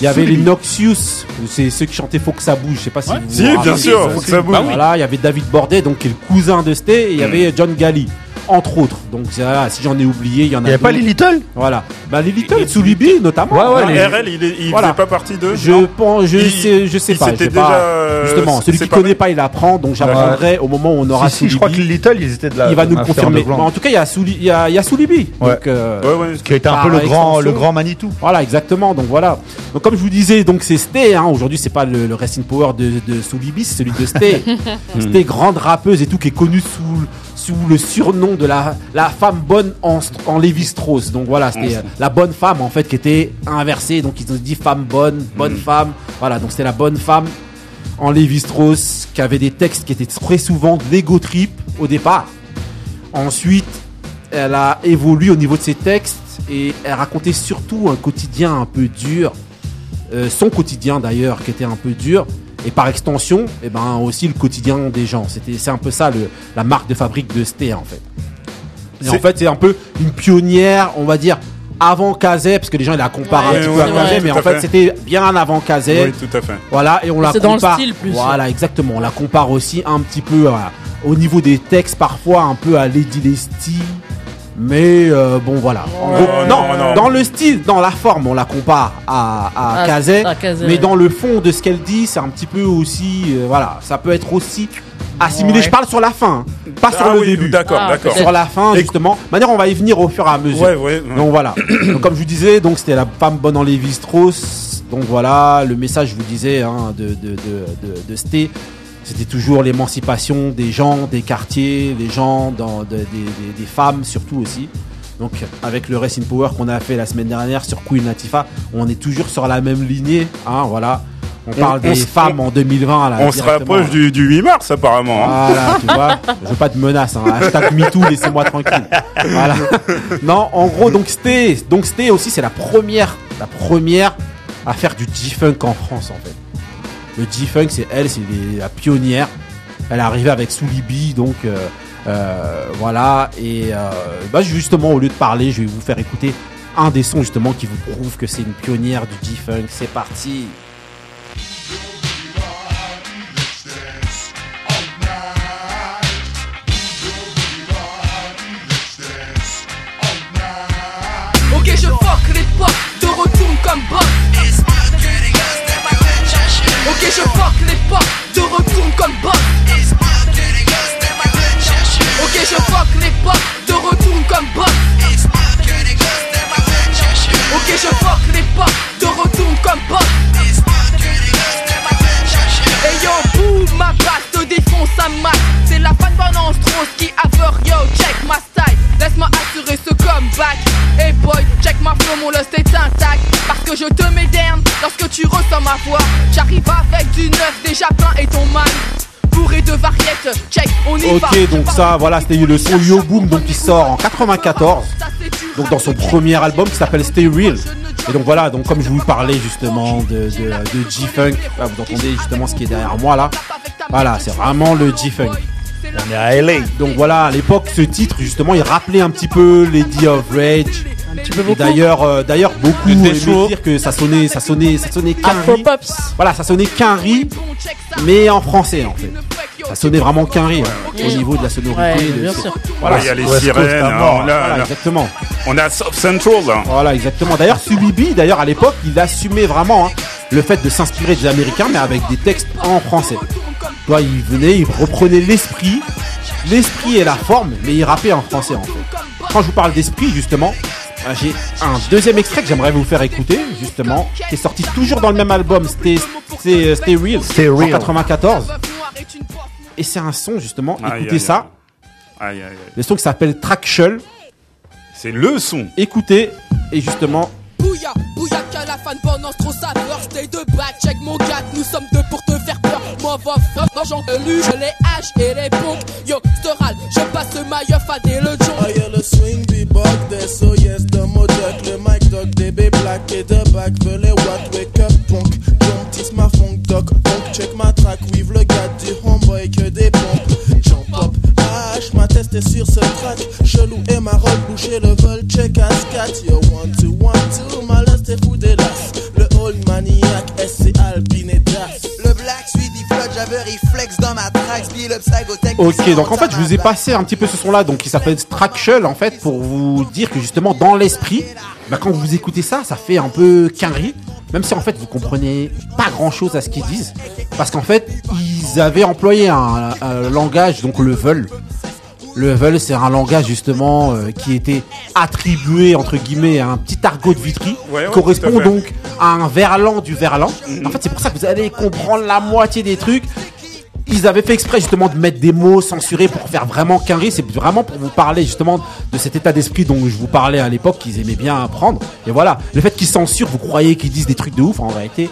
Il y avait les Noxious, c'est ceux qui chantaient Faut que ça bouge, je sais pas si vous vous Si, bien sûr, faut que ça bouge. Voilà, il y avait David Bordet, donc qui est le cousin de Sté, et il y avait John Gali, entre autres. Donc voilà, si j'en ai oublié, il y en a. Il n'y avait pas les Little Voilà. Bah les Little, Soulibi notamment. Ouais, ouais, Voilà. les- RL, il, est- il Voilà. faisait pas partie de. Je pense, je Il- sais, je sais il pas. pas. déjà, euh, Justement, celui qui séparé. connaît pas, il apprend. Donc j'apprendrai au moment où on aura Si, si, je crois que les. Little, ils étaient de la. Il va nous confirmer. En tout cas, il y a Souli, il y a, il y a Soulibi. Ouais. Donc, euh, Ouais, ouais. Qui a été un peu le grand, le grand Manitou. Voilà, exactement. Donc voilà. Donc comme je vous disais, donc c'est Sté. Hein. Aujourd'hui, c'est pas le, le Rest in Power de, de Soulibi, c'est celui de Sté. Sté, grande rappeuse et tout, qui est connue sous sous le surnom de la la femme bonne en en Lévi Strauss. Donc voilà, c'était euh, la bonne femme en fait qui était inversée. Donc ils ont dit femme bonne, bonne femme. Voilà, donc c'était la bonne femme en Lévi Strauss qui avait des textes qui étaient très souvent de l'ego trip au départ. Ensuite, elle a évolué au niveau de ses textes et elle racontait surtout un quotidien un peu dur, Euh, son quotidien d'ailleurs qui était un peu dur et par extension, et ben aussi le quotidien des gens. C'était c'est un peu ça le, la marque de fabrique de Sté en fait. Et en C'est- fait, c'est un peu une pionnière, on va dire avant Kazé parce que les gens ils la comparent Ouais, un petit ouais, peu à Kazé, tout mais en fait, fait. c'était bien avant Kazé. Oui, tout à fait. Voilà, et on la C'est dans le compare. style plus. Voilà, exactement. On la compare aussi un petit peu au niveau des textes, parfois un peu à Lady Lesty. Mais euh, bon, voilà. En Ouais, gros, non, non, non. dans le style, dans la forme, on la compare à, à Kazé. à Kazé, mais ouais. dans le fond de ce qu'elle dit, c'est un petit peu aussi. euh, voilà, ça peut être aussi assimilé. Ouais. Je parle sur la fin, hein, pas sur Ah le oui, début. D'accord, Ah, d'accord. Sur la fin, justement. Manière, on va y venir au fur et à mesure. Ouais, ouais. ouais. Donc voilà. donc, comme je vous disais, donc c'était la femme bonne en Lévi Strauss. Donc voilà, le message, je vous disais, hein, de, de, de, de, de Sté, c'était toujours l'émancipation des gens, des quartiers, des gens, dans, de- des, des, des femmes surtout aussi. Donc avec le Racing Power qu'on a fait la semaine dernière sur Queen Latifah, on est toujours sur la même lignée. Hein, voilà. On parle on des femmes en 2020. Là, On se rapproche du, du 8 mars, apparemment. hein. Voilà, tu vois. Je veux pas de menaces. Hein. Hashtag MeToo, laissez-moi tranquille. Voilà. Non, en gros, donc c'était, donc c'était aussi, c'est la première, la première à faire du G-Funk en France, en fait. Le G-Funk, c'est elle, c'est la pionnière. Elle est arrivée avec Soulibi, donc euh, euh, voilà. Et euh, bah, justement, au lieu de parler, je vais vous faire écouter un des sons justement qui vous prouve que c'est une pionnière du G-Funk. C'est parti. Ok, je fuck l'époque, te retourne comme Bob. Ok, je fuck l'époque, te retourne comme Bob. Ok, je fuck l'époque, te retourne comme. Hey yo, boum, ma basse te défonce à mat. C'est la fan en Strauss qui aveur, yo, check ma style. Laisse-moi assurer ce comeback. Hey boy, check ma flow, mon lust est intact. Parce que je te mets lorsque tu ressens ma voix. J'arrive avec du neuf, déjà plein et ton mal. Bourré de variettes, check, on y va. Ok, donc ça, voilà, c'était le son Yo Boom, donc qui sort en 94. Ça, c'est du donc dans son premier album qui s'appelle Stay Real. Et donc voilà, donc comme je vous parlais justement de, de, de G-Funk, vous entendez justement ce qui est derrière moi là. Voilà, c'est vraiment le G-Funk. On est à LA. Donc voilà, à l'époque, ce titre justement, il rappelait un petit peu Lady of Rage. Un petit peu Et beaucoup. d'ailleurs, euh, d'ailleurs, beaucoup aimaient dire que ça sonnait, ça sonnait, ça sonnait qu'un. Voilà, ça sonnait qu'un riz, mais en français en fait. Ça sonnait vraiment qu'un riz hein, au niveau de la sonorité. Ouais, bien sûr. Voilà, il y a les sirènes, hein, mort. exactement. on a South Central. hein. Voilà, exactement. D'ailleurs, Subibi, d'ailleurs, à l'époque, il assumait vraiment hein, le fait de s'inspirer des Américains, mais avec des textes en français. Toi, il venait, il reprenait l'esprit, l'esprit et la forme, mais il rappait en français, en fait. Quand je vous parle d'esprit, justement, j'ai un deuxième extrait que j'aimerais vous faire écouter, justement, qui est sorti toujours dans le même album, Stay, Stay, Stay Real, Stay en Real. 94. Et c'est un son, justement, Aïe, écoutez aïe, ça, Aïe, aïe, aïe. le son qui s'appelle Trackshell. C'est le son. Écoutez, et justement, Bouya, bouya, qu'à la fan pendant trop saveur. Stay de back, check mon gars, nous sommes deux pour te faire peur. Moi, va fuck, j'en lu, je les hache et les ponks. Yo, Storal, je passe le maillot, fadé le jon. I hear the swing be bug there, so yes, the moduc, le mic dog, DB black et de back, les watt, wake up punk, tease ma funk dog, punk, check ma track, weave le gars du homeboy que des pompes, jump up, H, ma test est sur ce track, chelou et ma robe boucher le vol, check à scat, yo, one, two, one, two, ma lust est fou des lasses, le old maniac, SC Alpine et Das. J'avais reflex dans ma. Ok, donc en fait, je vous ai passé un petit peu ce son-là, donc qui s'appelle Trackshell, en fait, pour vous dire que justement, dans l'esprit, bah, quand vous écoutez ça, ça fait un peu quinri, même si en fait, vous comprenez pas grand-chose à ce qu'ils disent, parce qu'en fait, ils avaient employé un, un langage, donc le veul. Le veul, c'est un langage justement euh, qui était attribué entre guillemets à un petit argot de Vitry, Ouais, ouais, qui correspond à donc à un verlan du verlan. En fait, c'est pour ça que vous allez comprendre la moitié des trucs. Ils avaient fait exprès justement de mettre des mots censurés pour faire vraiment qu'un riz. C'est vraiment pour vous parler justement de cet état d'esprit dont je vous parlais à l'époque qu'ils aimaient bien apprendre. Et voilà, le fait qu'ils censurent, vous croyez qu'ils disent des trucs de ouf? En réalité,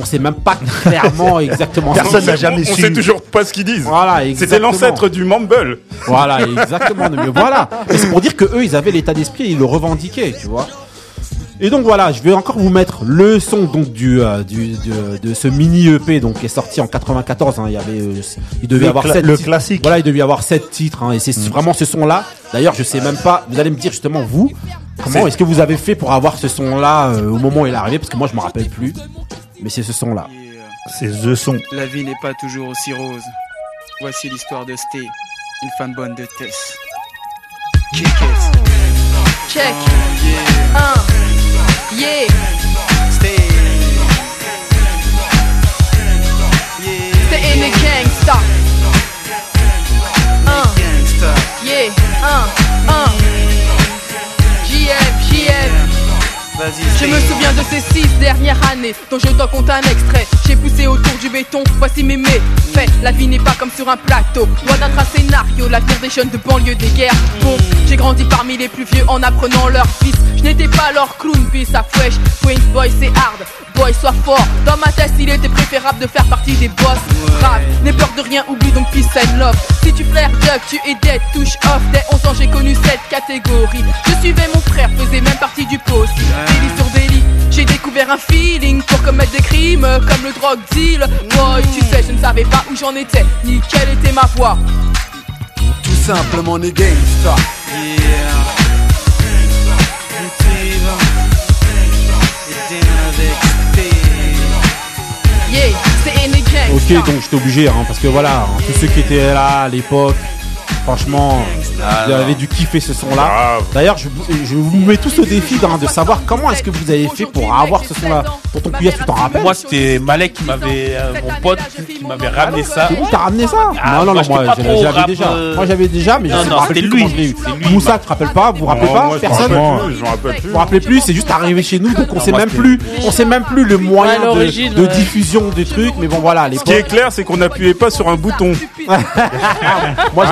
on sait même pas clairement exactement. ce qu'ils Personne disent. n'a jamais on, on su. sait toujours pas ce qu'ils disent. Voilà, C'était l'ancêtre du Mumble. Voilà, exactement. Mais voilà. Et c'est pour dire que eux, ils avaient l'état d'esprit, et ils le revendiquaient, tu vois. Et donc voilà, je vais encore vous mettre le son donc du, euh, du de, de ce mini EP donc qui est sorti en 94. hein. Il y avait, euh, il devait Le avoir sept le classique. Voilà, il devait y avoir sept titres. hein, et c'est vraiment ce son-là. D'ailleurs, je sais même pas. Vous allez me dire justement vous, comment est-ce que vous avez fait pour avoir ce son-là euh, au moment où il est arrivé? Parce que moi, je me rappelle plus. Mais c'est ce son-là. C'est The Son. La vie n'est pas toujours aussi rose. Voici l'histoire de Stay, une femme bonne de Tess. Kick it. Check, Yeah. un, yeah. Stay. Yeah. T'es in the gangsta. Un, Gangsta. yeah, un, un. JF, JF. Je me souviens de ces six dernières années dont je dois compter un extrait. J'ai poussé autour du béton, voici mes méfaits. La vie n'est pas comme sur un plateau, loin d'être un scénario. L'avenir des jeunes de banlieue des guerres. Bon, j'ai grandi parmi les plus vieux en apprenant leur fils. Je n'étais pas leur clown, puis ça fresh. Queens boy, c'est hard, boy, sois fort. Dans ma tête, il était préférable de faire partie des boss. Rap, n'aie peur de rien, oublie donc peace and love. Si tu flaires Duck, tu es dead, touche off. Dès 11 ans, j'ai connu cette catégorie. Je suivais mon frère, faisais même partie du poste. Délit sur délit, j'ai découvert un feeling pour commettre des crimes comme le drogue deal. Boy, tu sais, je ne savais pas où j'en étais, ni quelle était ma voie. Tout simplement gangsta. Yeah. Ok, donc j'étais obligé, hein, parce que voilà, hein, tous ceux qui étaient là à l'époque, franchement, Ah, vous non. avez dû kiffer ce son-là. D'ailleurs, je, vous- je vous mets tous au défi hein, de savoir comment est-ce que vous avez fait pour avoir ce son-là. Pour ton couillard, tu t'en rappelles Moi, c'était Malek qui m'avait, euh, mon pote, qui m'avait ramené ça. C'est où t'as ramené ça Ah, Non, non, moi, non, pas j'avais déjà. euh, Moi j'avais déjà, mais je Non, sais non, me rappelle c'était lui. je. Moussa, tu te rappelles pas Vous vous rappelez Non, pas je Personne rappelle plus, je me rappelle plus. Vous vous rappelez plus C'est juste arrivé chez nous, donc on sait même plus, on sait même plus le moyen de, diffusion du truc. Mais bon, voilà, Ce qui est clair, c'est qu'on n'appuyait pas sur un bouton. Moi,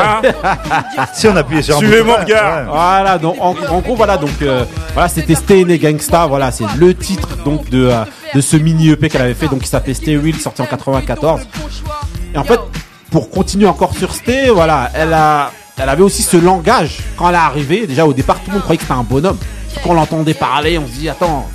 Si on appuyait sur un Suivez mon regard. Voilà, donc en, en gros voilà donc euh, voilà c'était Stay in a Gangsta, voilà c'est le titre donc de euh, de ce mini EP qu'elle avait fait donc qui s'appelait Stay Real sorti en 94. Et en fait pour continuer encore sur Stay, voilà elle a elle avait aussi ce langage quand elle est arrivée. Déjà au départ tout le monde croyait que c'était un bonhomme. quand on l'entendait parler, on se dit attends,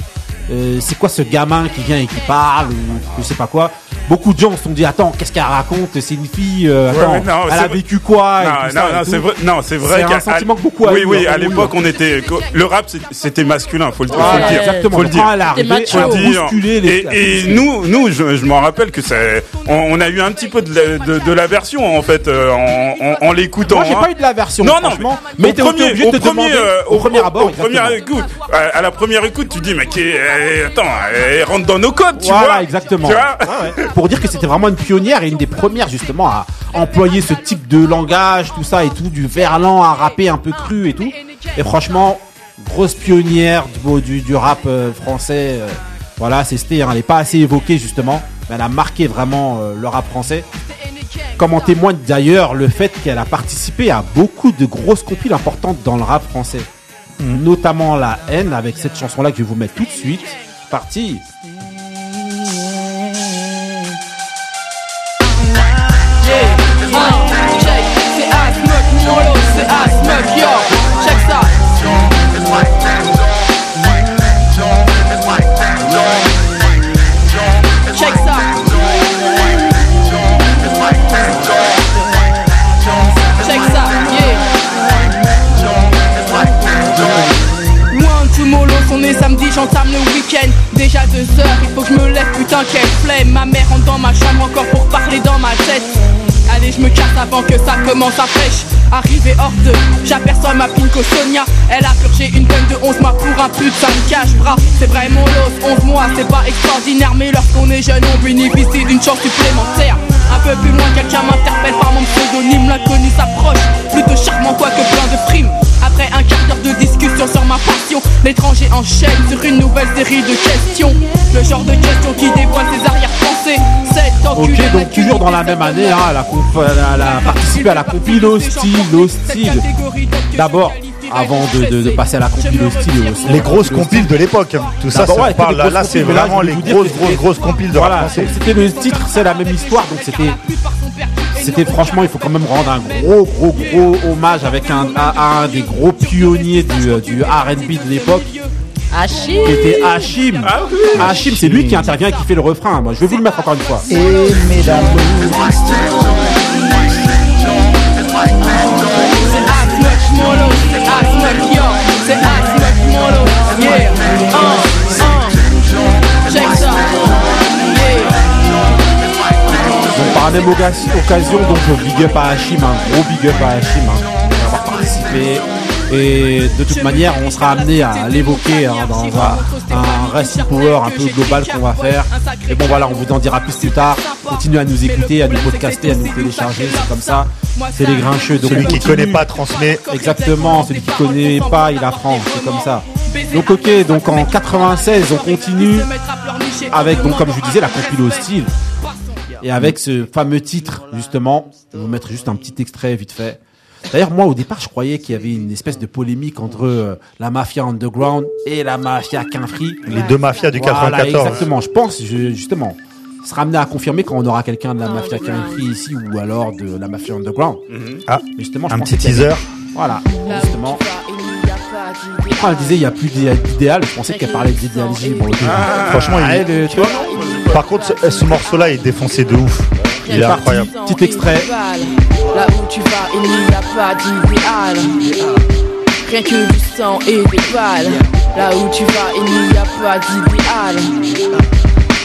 euh, c'est quoi ce gamin qui vient et qui parle ou je sais pas quoi? Beaucoup de gens se sont dit attends, qu'est-ce qu'elle raconte? C'est une fille, euh, Ouais, attends, ouais, non, elle a vécu quoi Non, c'est vrai. Non, c'est vrai. C'est un sentiment que beaucoup a Oui, oui. À l'époque, on était. Le rap, c'était masculin. Faut le, faut Voilà, le dire. exactement. Faut le dire. elle est arrivée, macho. elle a Faut le dire. Et, et nous, nous, je, je m'en rappelle que c'est, on, on a eu un petit peu de, la- de, de la version en fait euh, en, en, en l'écoutant. Moi, j'ai hein. pas eu de la version. Non, non, mais, mais au premier, au premier, euh, au premier abord. au premier écoute, à, à la première écoute, tu dis mais euh, attends, elle rentre dans nos codes, tu voilà, vois exactement. Tu vois Ouais, ouais. Pour dire que c'était vraiment une pionnière et une des premières justement à employer ce type de langage, tout ça et tout, du verlan à rapper un peu cru et tout. Et franchement, grosse pionnière du, du, du rap euh, français. euh, voilà, c'est c'était, hein, elle n'est pas assez évoquée justement, mais elle a marqué vraiment euh, le rap français. Comme en témoigne d'ailleurs le fait qu'elle a participé à beaucoup de grosses compiles importantes dans le rap français. Notamment La haine avec cette chanson-là que je vais vous mettre tout de suite. Parti j'entame le week-end. Déjà deux heures, il faut que je me lève, putain, quelle flemme. Ma mère rentre dans ma chambre encore pour parler dans ma tête. Allez, je me casse avant que ça commence à fraîche. Arrivé hors de, j'aperçois ma pinko Sonia. Elle a purgé une peine de 11 mois pour un pute, ça me cache bras. C'est vrai, mon los, 11 mois, c'est pas extraordinaire. Mais lorsqu'on est jeune, on bénéficie d'une chance supplémentaire. Un peu plus loin, quelqu'un m'interpelle par mon pseudonyme. L'inconnu s'approche, plutôt charmant, quoi que plein de primes. Après un quart d'heure de discussion sur ma passion, l'étranger enchaîne sur une nouvelle série de questions. Le genre de questions qui dévoile ses arrière-pensées. Ok, donc toujours dans la même année, hein, elle, a elle a- elle a participé à la compile Hostile, Hostile. D'abord, avant de, de- de passer à la compile Hostile. au- Les grosses compiles de l'époque. hein. Tout ça, ça ouais, parle. Là, là c'est vraiment les grosses, grosses, grosses compiles de Voilà, c'était le titre, c'est la même histoire, donc c'était c'était franchement, il faut quand même rendre un gros, gros, gros hommage avec un, à, à un des gros pionniers du, euh, du R&B de l'époque, Achille. qui était Hachim. Hachim, c'est lui qui intervient et qui fait le refrain. Moi, je vais vous le mettre encore une fois. Et mesdames, par la même oga- occasion, donc big up à Hachim, un gros big up à Hachim hein, d'avoir participé. Et de toute manière, on sera amené à l'évoquer hein, dans un, un Rest Power un peu global qu'on va faire. Et bon voilà, on vous en dira plus plus tard. Continuez à nous écouter, à nous podcaster, à nous télécharger, c'est comme ça. C'est les grincheux. Donc celui qui connaît pas transmet. Exactement, celui qui connaît pas, il apprend, c'est comme ça. Donc ok, donc en 96, on continue avec donc comme je vous disais la compile hostile et avec ce fameux titre justement, je vais vous mettre juste un petit extrait vite fait. D'ailleurs moi au départ je croyais qu'il y avait une espèce de polémique entre euh, la mafia underground et la mafia Quinfri. Les deux mafias du Voilà, 94. exactement, je pense je- justement. Ce sera amené à confirmer quand on aura quelqu'un de la mafia Quinfri ici ou alors de la mafia underground. Ah, Mais justement, je un petit teaser. Voilà, justement. Quand elle disait il n'y a plus d'idé- d'idéal, je pensais qu'elle parlait d'idéalisme. Bon, ok. Franchement, il- Ouais, le- tu vois Par contre, ce, ce morceau-là est défoncé de ouf. Il est incroyable. Petit extrait. Là où tu vas, il n'y a pas d'idéal. Rien que du sang et des balles. Là où tu vas, il n'y a pas d'idéal.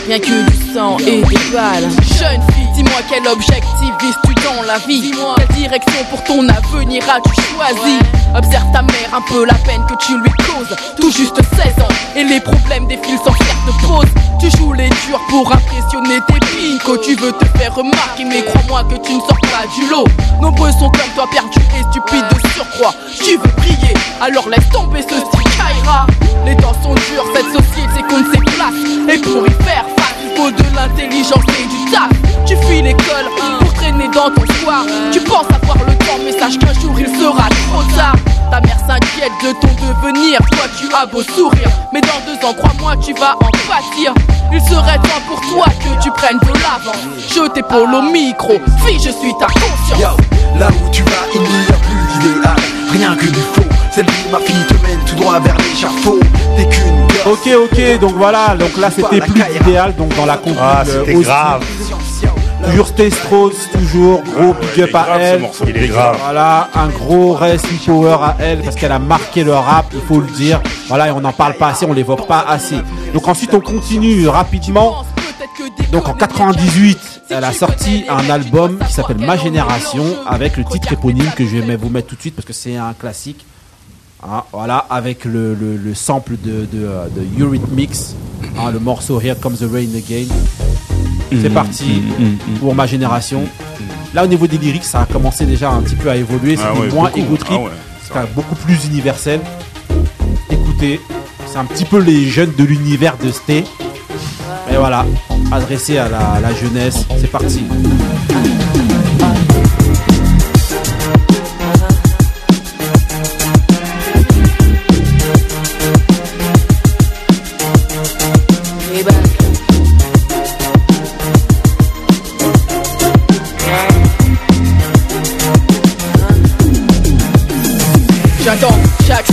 Rien que du sang et des balles. Jeune dis-moi quel objectif vises-tu dans la vie Quelle direction pour ton avenir as-tu choisi Observe ta mère, un peu la peine que tu lui causes. Tout juste 16 ans et les problèmes défilent sans faire de pause. Tu joues les durs pour impressionner tes pincos. Tu veux te faire remarquer, mais crois-moi que tu ne sors pas du lot. Nombreux sont comme toi perdus et stupides de surcroît. Tu veux briller, alors laisse tomber ce style Kaira. Les temps sont durs, cette société compte ses places. Et pour y faire face, faut de l'intelligence et du taf. Tu fuis l'école pour traîner dans ton soir. Tu penses avoir le temps, mais sache qu'un jour il sera trop tard. Ta mère s'inquiète de ton devenir, toi tu as beau sourire. Mais dans deux ans, crois-moi, tu vas en pâtir. Il serait temps pour toi que tu prennes de l'avant. Je t'épaule au micro, fille, je suis ta conscience. Là où tu vas, il n'y a plus d'idéal. Rien que du faux. Celle vie, ma fille te mène tout droit vers l'échafaud. T'es qu'une Ok, ok, donc voilà, donc là c'était plus idéal, donc dans la compil Ah, c'était aussi. grave. Strauss, toujours gros big up à elle. morceau, il est grave. Voilà, un gros rest power à elle parce qu'elle a marqué le rap, il faut le dire. Voilà, et on n'en parle pas assez, on l'évoque pas assez. Donc ensuite on continue rapidement. Donc en 98, elle a sorti un album qui s'appelle Ma Génération avec le titre éponyme que je vais vous mettre tout de suite parce que c'est un classique. Hein, voilà, avec le, le- le sample de, de, euh, de Eurythmics, hein, le morceau Here Comes the Rain Again. C'est Mhm, parti pour ma génération. Là, au niveau des lyrics, ça a commencé déjà un petit peu à évoluer. C'était Ah ouais, moins ego trip, Ah ouais, c'était beaucoup plus universel. Écoutez, c'est un petit peu les jeunes de l'univers de Stay. Et voilà, adressé à la, la jeunesse. C'est parti.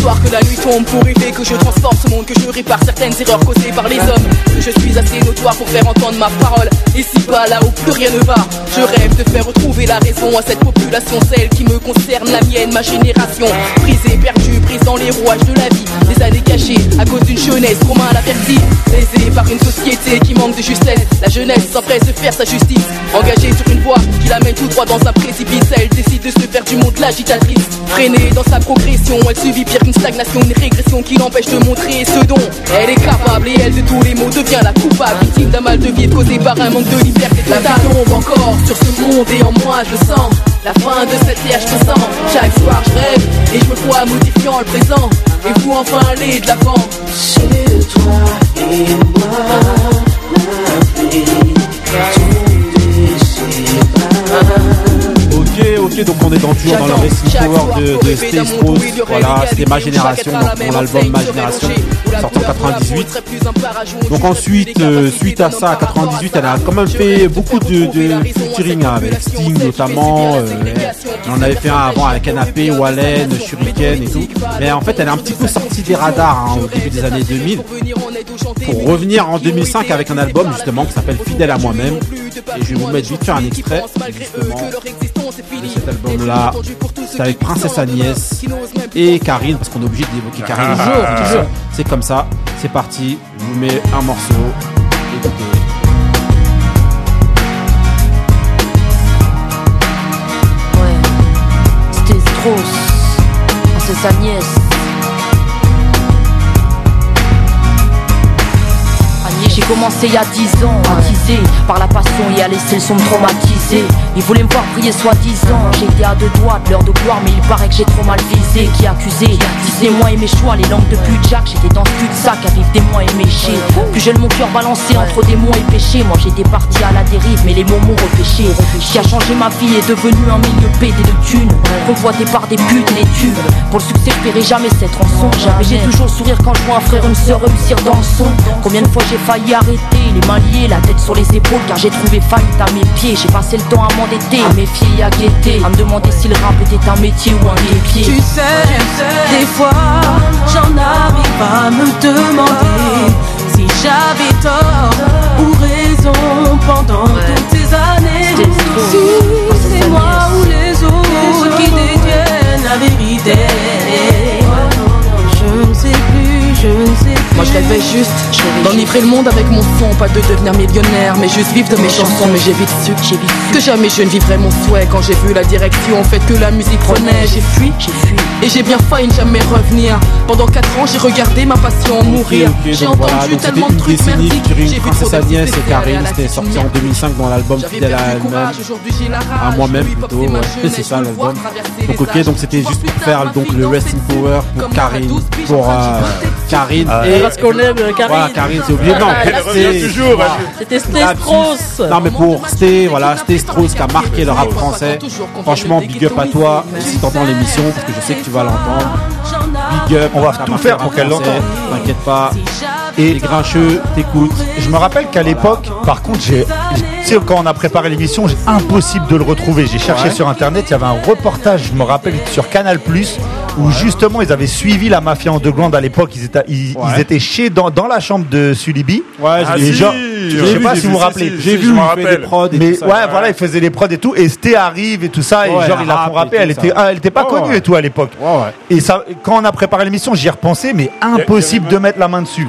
Soir que la pour rêver que je transforme ce monde, que je répare certaines erreurs causées par les hommes. Que je suis assez notoire pour faire entendre ma parole. Ici bas, là où plus rien ne va. Je rêve de faire retrouver la raison à cette population, celle qui me concerne, la mienne, ma génération. Brisée, perdue, prise dans les rouages de la vie. Des années cachées à cause d'une jeunesse trop mal avertie. Lésée par une société qui manque de justesse. La jeunesse s'empresse de faire sa justice. Engagée sur une voie qui la mène tout droit dans un précipice. Elle décide de se faire du monde l'agitatrice. Freinée dans sa progression, elle subit pire qu'une stagnation, régression qui l'empêche de montrer ce dont elle est capable. Et elle de tous les maux devient la coupable. Victime d'un mal de vivre causé par un manque de liberté. La vie tombe encore sur ce monde et en moi je sens. La fin de cette ère, je sens. Chaque soir je rêve et je me vois modifiant le présent. Et vous enfin aller de l'avant. C'est toi et moi, Ok, ok, donc on est dans, toujours dans le Racing Power de, de Stay Strauss. Voilà, c'était ma génération, donc mon album Ma génération, sorti en 98. Donc ensuite, euh, suite à ça, à 98, elle a quand même fait beaucoup de, de featuring hein, avec Sting notamment. euh, elle en avait fait un avant avec Canapé, Wallen, Shuriken et tout. Mais en fait, elle est un petit peu sortie des radars hein, au début des années 2000 pour revenir en 2005 avec un album justement qui s'appelle Fidèle à moi-même. Et je vais vous mettre vite fait un extrait justement de cet album-là. C'est avec Princesse Agnès et Karine, parce qu'on est obligé d'évoquer Karine. Toujours, Euh, toujours. C'est comme ça, c'est parti. Je vous mets un morceau. Écoutez. C'était Strauss, Princesse Agnès. J'ai commencé il y a 10 ans, attisé par la passion et à laisser le son me traumatiser. Ils voulaient me voir briller soi-disant. J'étais à deux doigts de leur de gloire, mais il paraît que j'ai trop mal visé. Qui accusé Disez-moi et mes choix, les langues de Jack. J'étais dans ce cul-de-sac vivre des mois éméchés. Plus jeune, mon cœur balancé entre démons et péchés. Moi j'étais parti à la dérive, mais les mots m'ont repêché. Ce qui a changé ma vie est devenu un milieu pété de thunes. Convoité par des putes et des tubes. Pour le succès, je paierai jamais cette rançon. Mais j'ai toujours le sourire quand je vois un frère, une sœur réussir dans le son. Combien de fois j'ai failli arrêter, les mains liées, la tête sur les épaules, car j'ai trouvé faillite à mes pieds. J'ai passé le temps à m'endetter, à méfier et à guetter, à me demander si le rap était un métier ou un guépier. Tu sais, des fois, j'en arrive à me demander si j'avais tort ou raison pendant toutes ces années. Si c'est moi ou les autres qui détiennent la vérité. Je ne sais plus, je ne sais plus. Moi je rêvais juste d'enivrer le monde avec mon son, pas de devenir millionnaire, mais juste vivre de mes chansons. Mais j'ai vite su que jamais je ne vivrais mon souhait. Quand j'ai vu la direction, en fait que la musique prenait, j'ai fui, et j'ai bien failli ne jamais revenir. Pendant 4 ans, j'ai regardé ma passion mourir. Ok, ok, J'ai entendu voilà, donc tellement de trucs merdiques. J'ai Princesse Agnès et la C'était sorti en merde. 2005 dans l'album Fidèle à elle-même. j'ai À moi-même plutôt. ouais. C'est ça l'album. Donc ok, donc c'était juste pour faire donc le Resting Power pour Karine, pour euh, Karine Ah, et Parce qu'on aime euh, Karine. Voilà, Karine, c'est obligé. Non, Ah, là, c'est- toujours, voilà. C'était. Strauss. Non, mais pour Stay, voilà, Stay Strauss qui a marqué le rap français. Franchement, big up à toi. Si t'entends l'émission, parce que je sais que tu vas l'entendre. Big up. On va tout faire pour qu'elle l'entende. T'inquiète pas. Et Les grincheux, t'écoutes. je me rappelle qu'à l'époque, par contre, j'ai, quand on a préparé l'émission, j'ai impossible de le retrouver. J'ai cherché Ouais. sur internet, il y avait un reportage, je me rappelle, sur Canal où où justement ils avaient suivi la mafia underground à l'époque. Ils étaient, ils, Ouais. ils étaient chez dans, dans la chambre de Sulibi. Ouais, Ah, si, genre, je sais vu, pas si vous vous rappelez. J'ai vu, je me il fait des rappelle. prods et Mais tout ça. ouais, voilà, il faisait les prods et tout. Et Sté arrive et tout ça. Et Ouais, genre, il la font rapper. Elle était, elle était pas connue ouais. et tout à l'époque. Ouais, ouais. Et ça, quand on a préparé l'émission, j'y ai repensé, mais impossible de mettre la main dessus.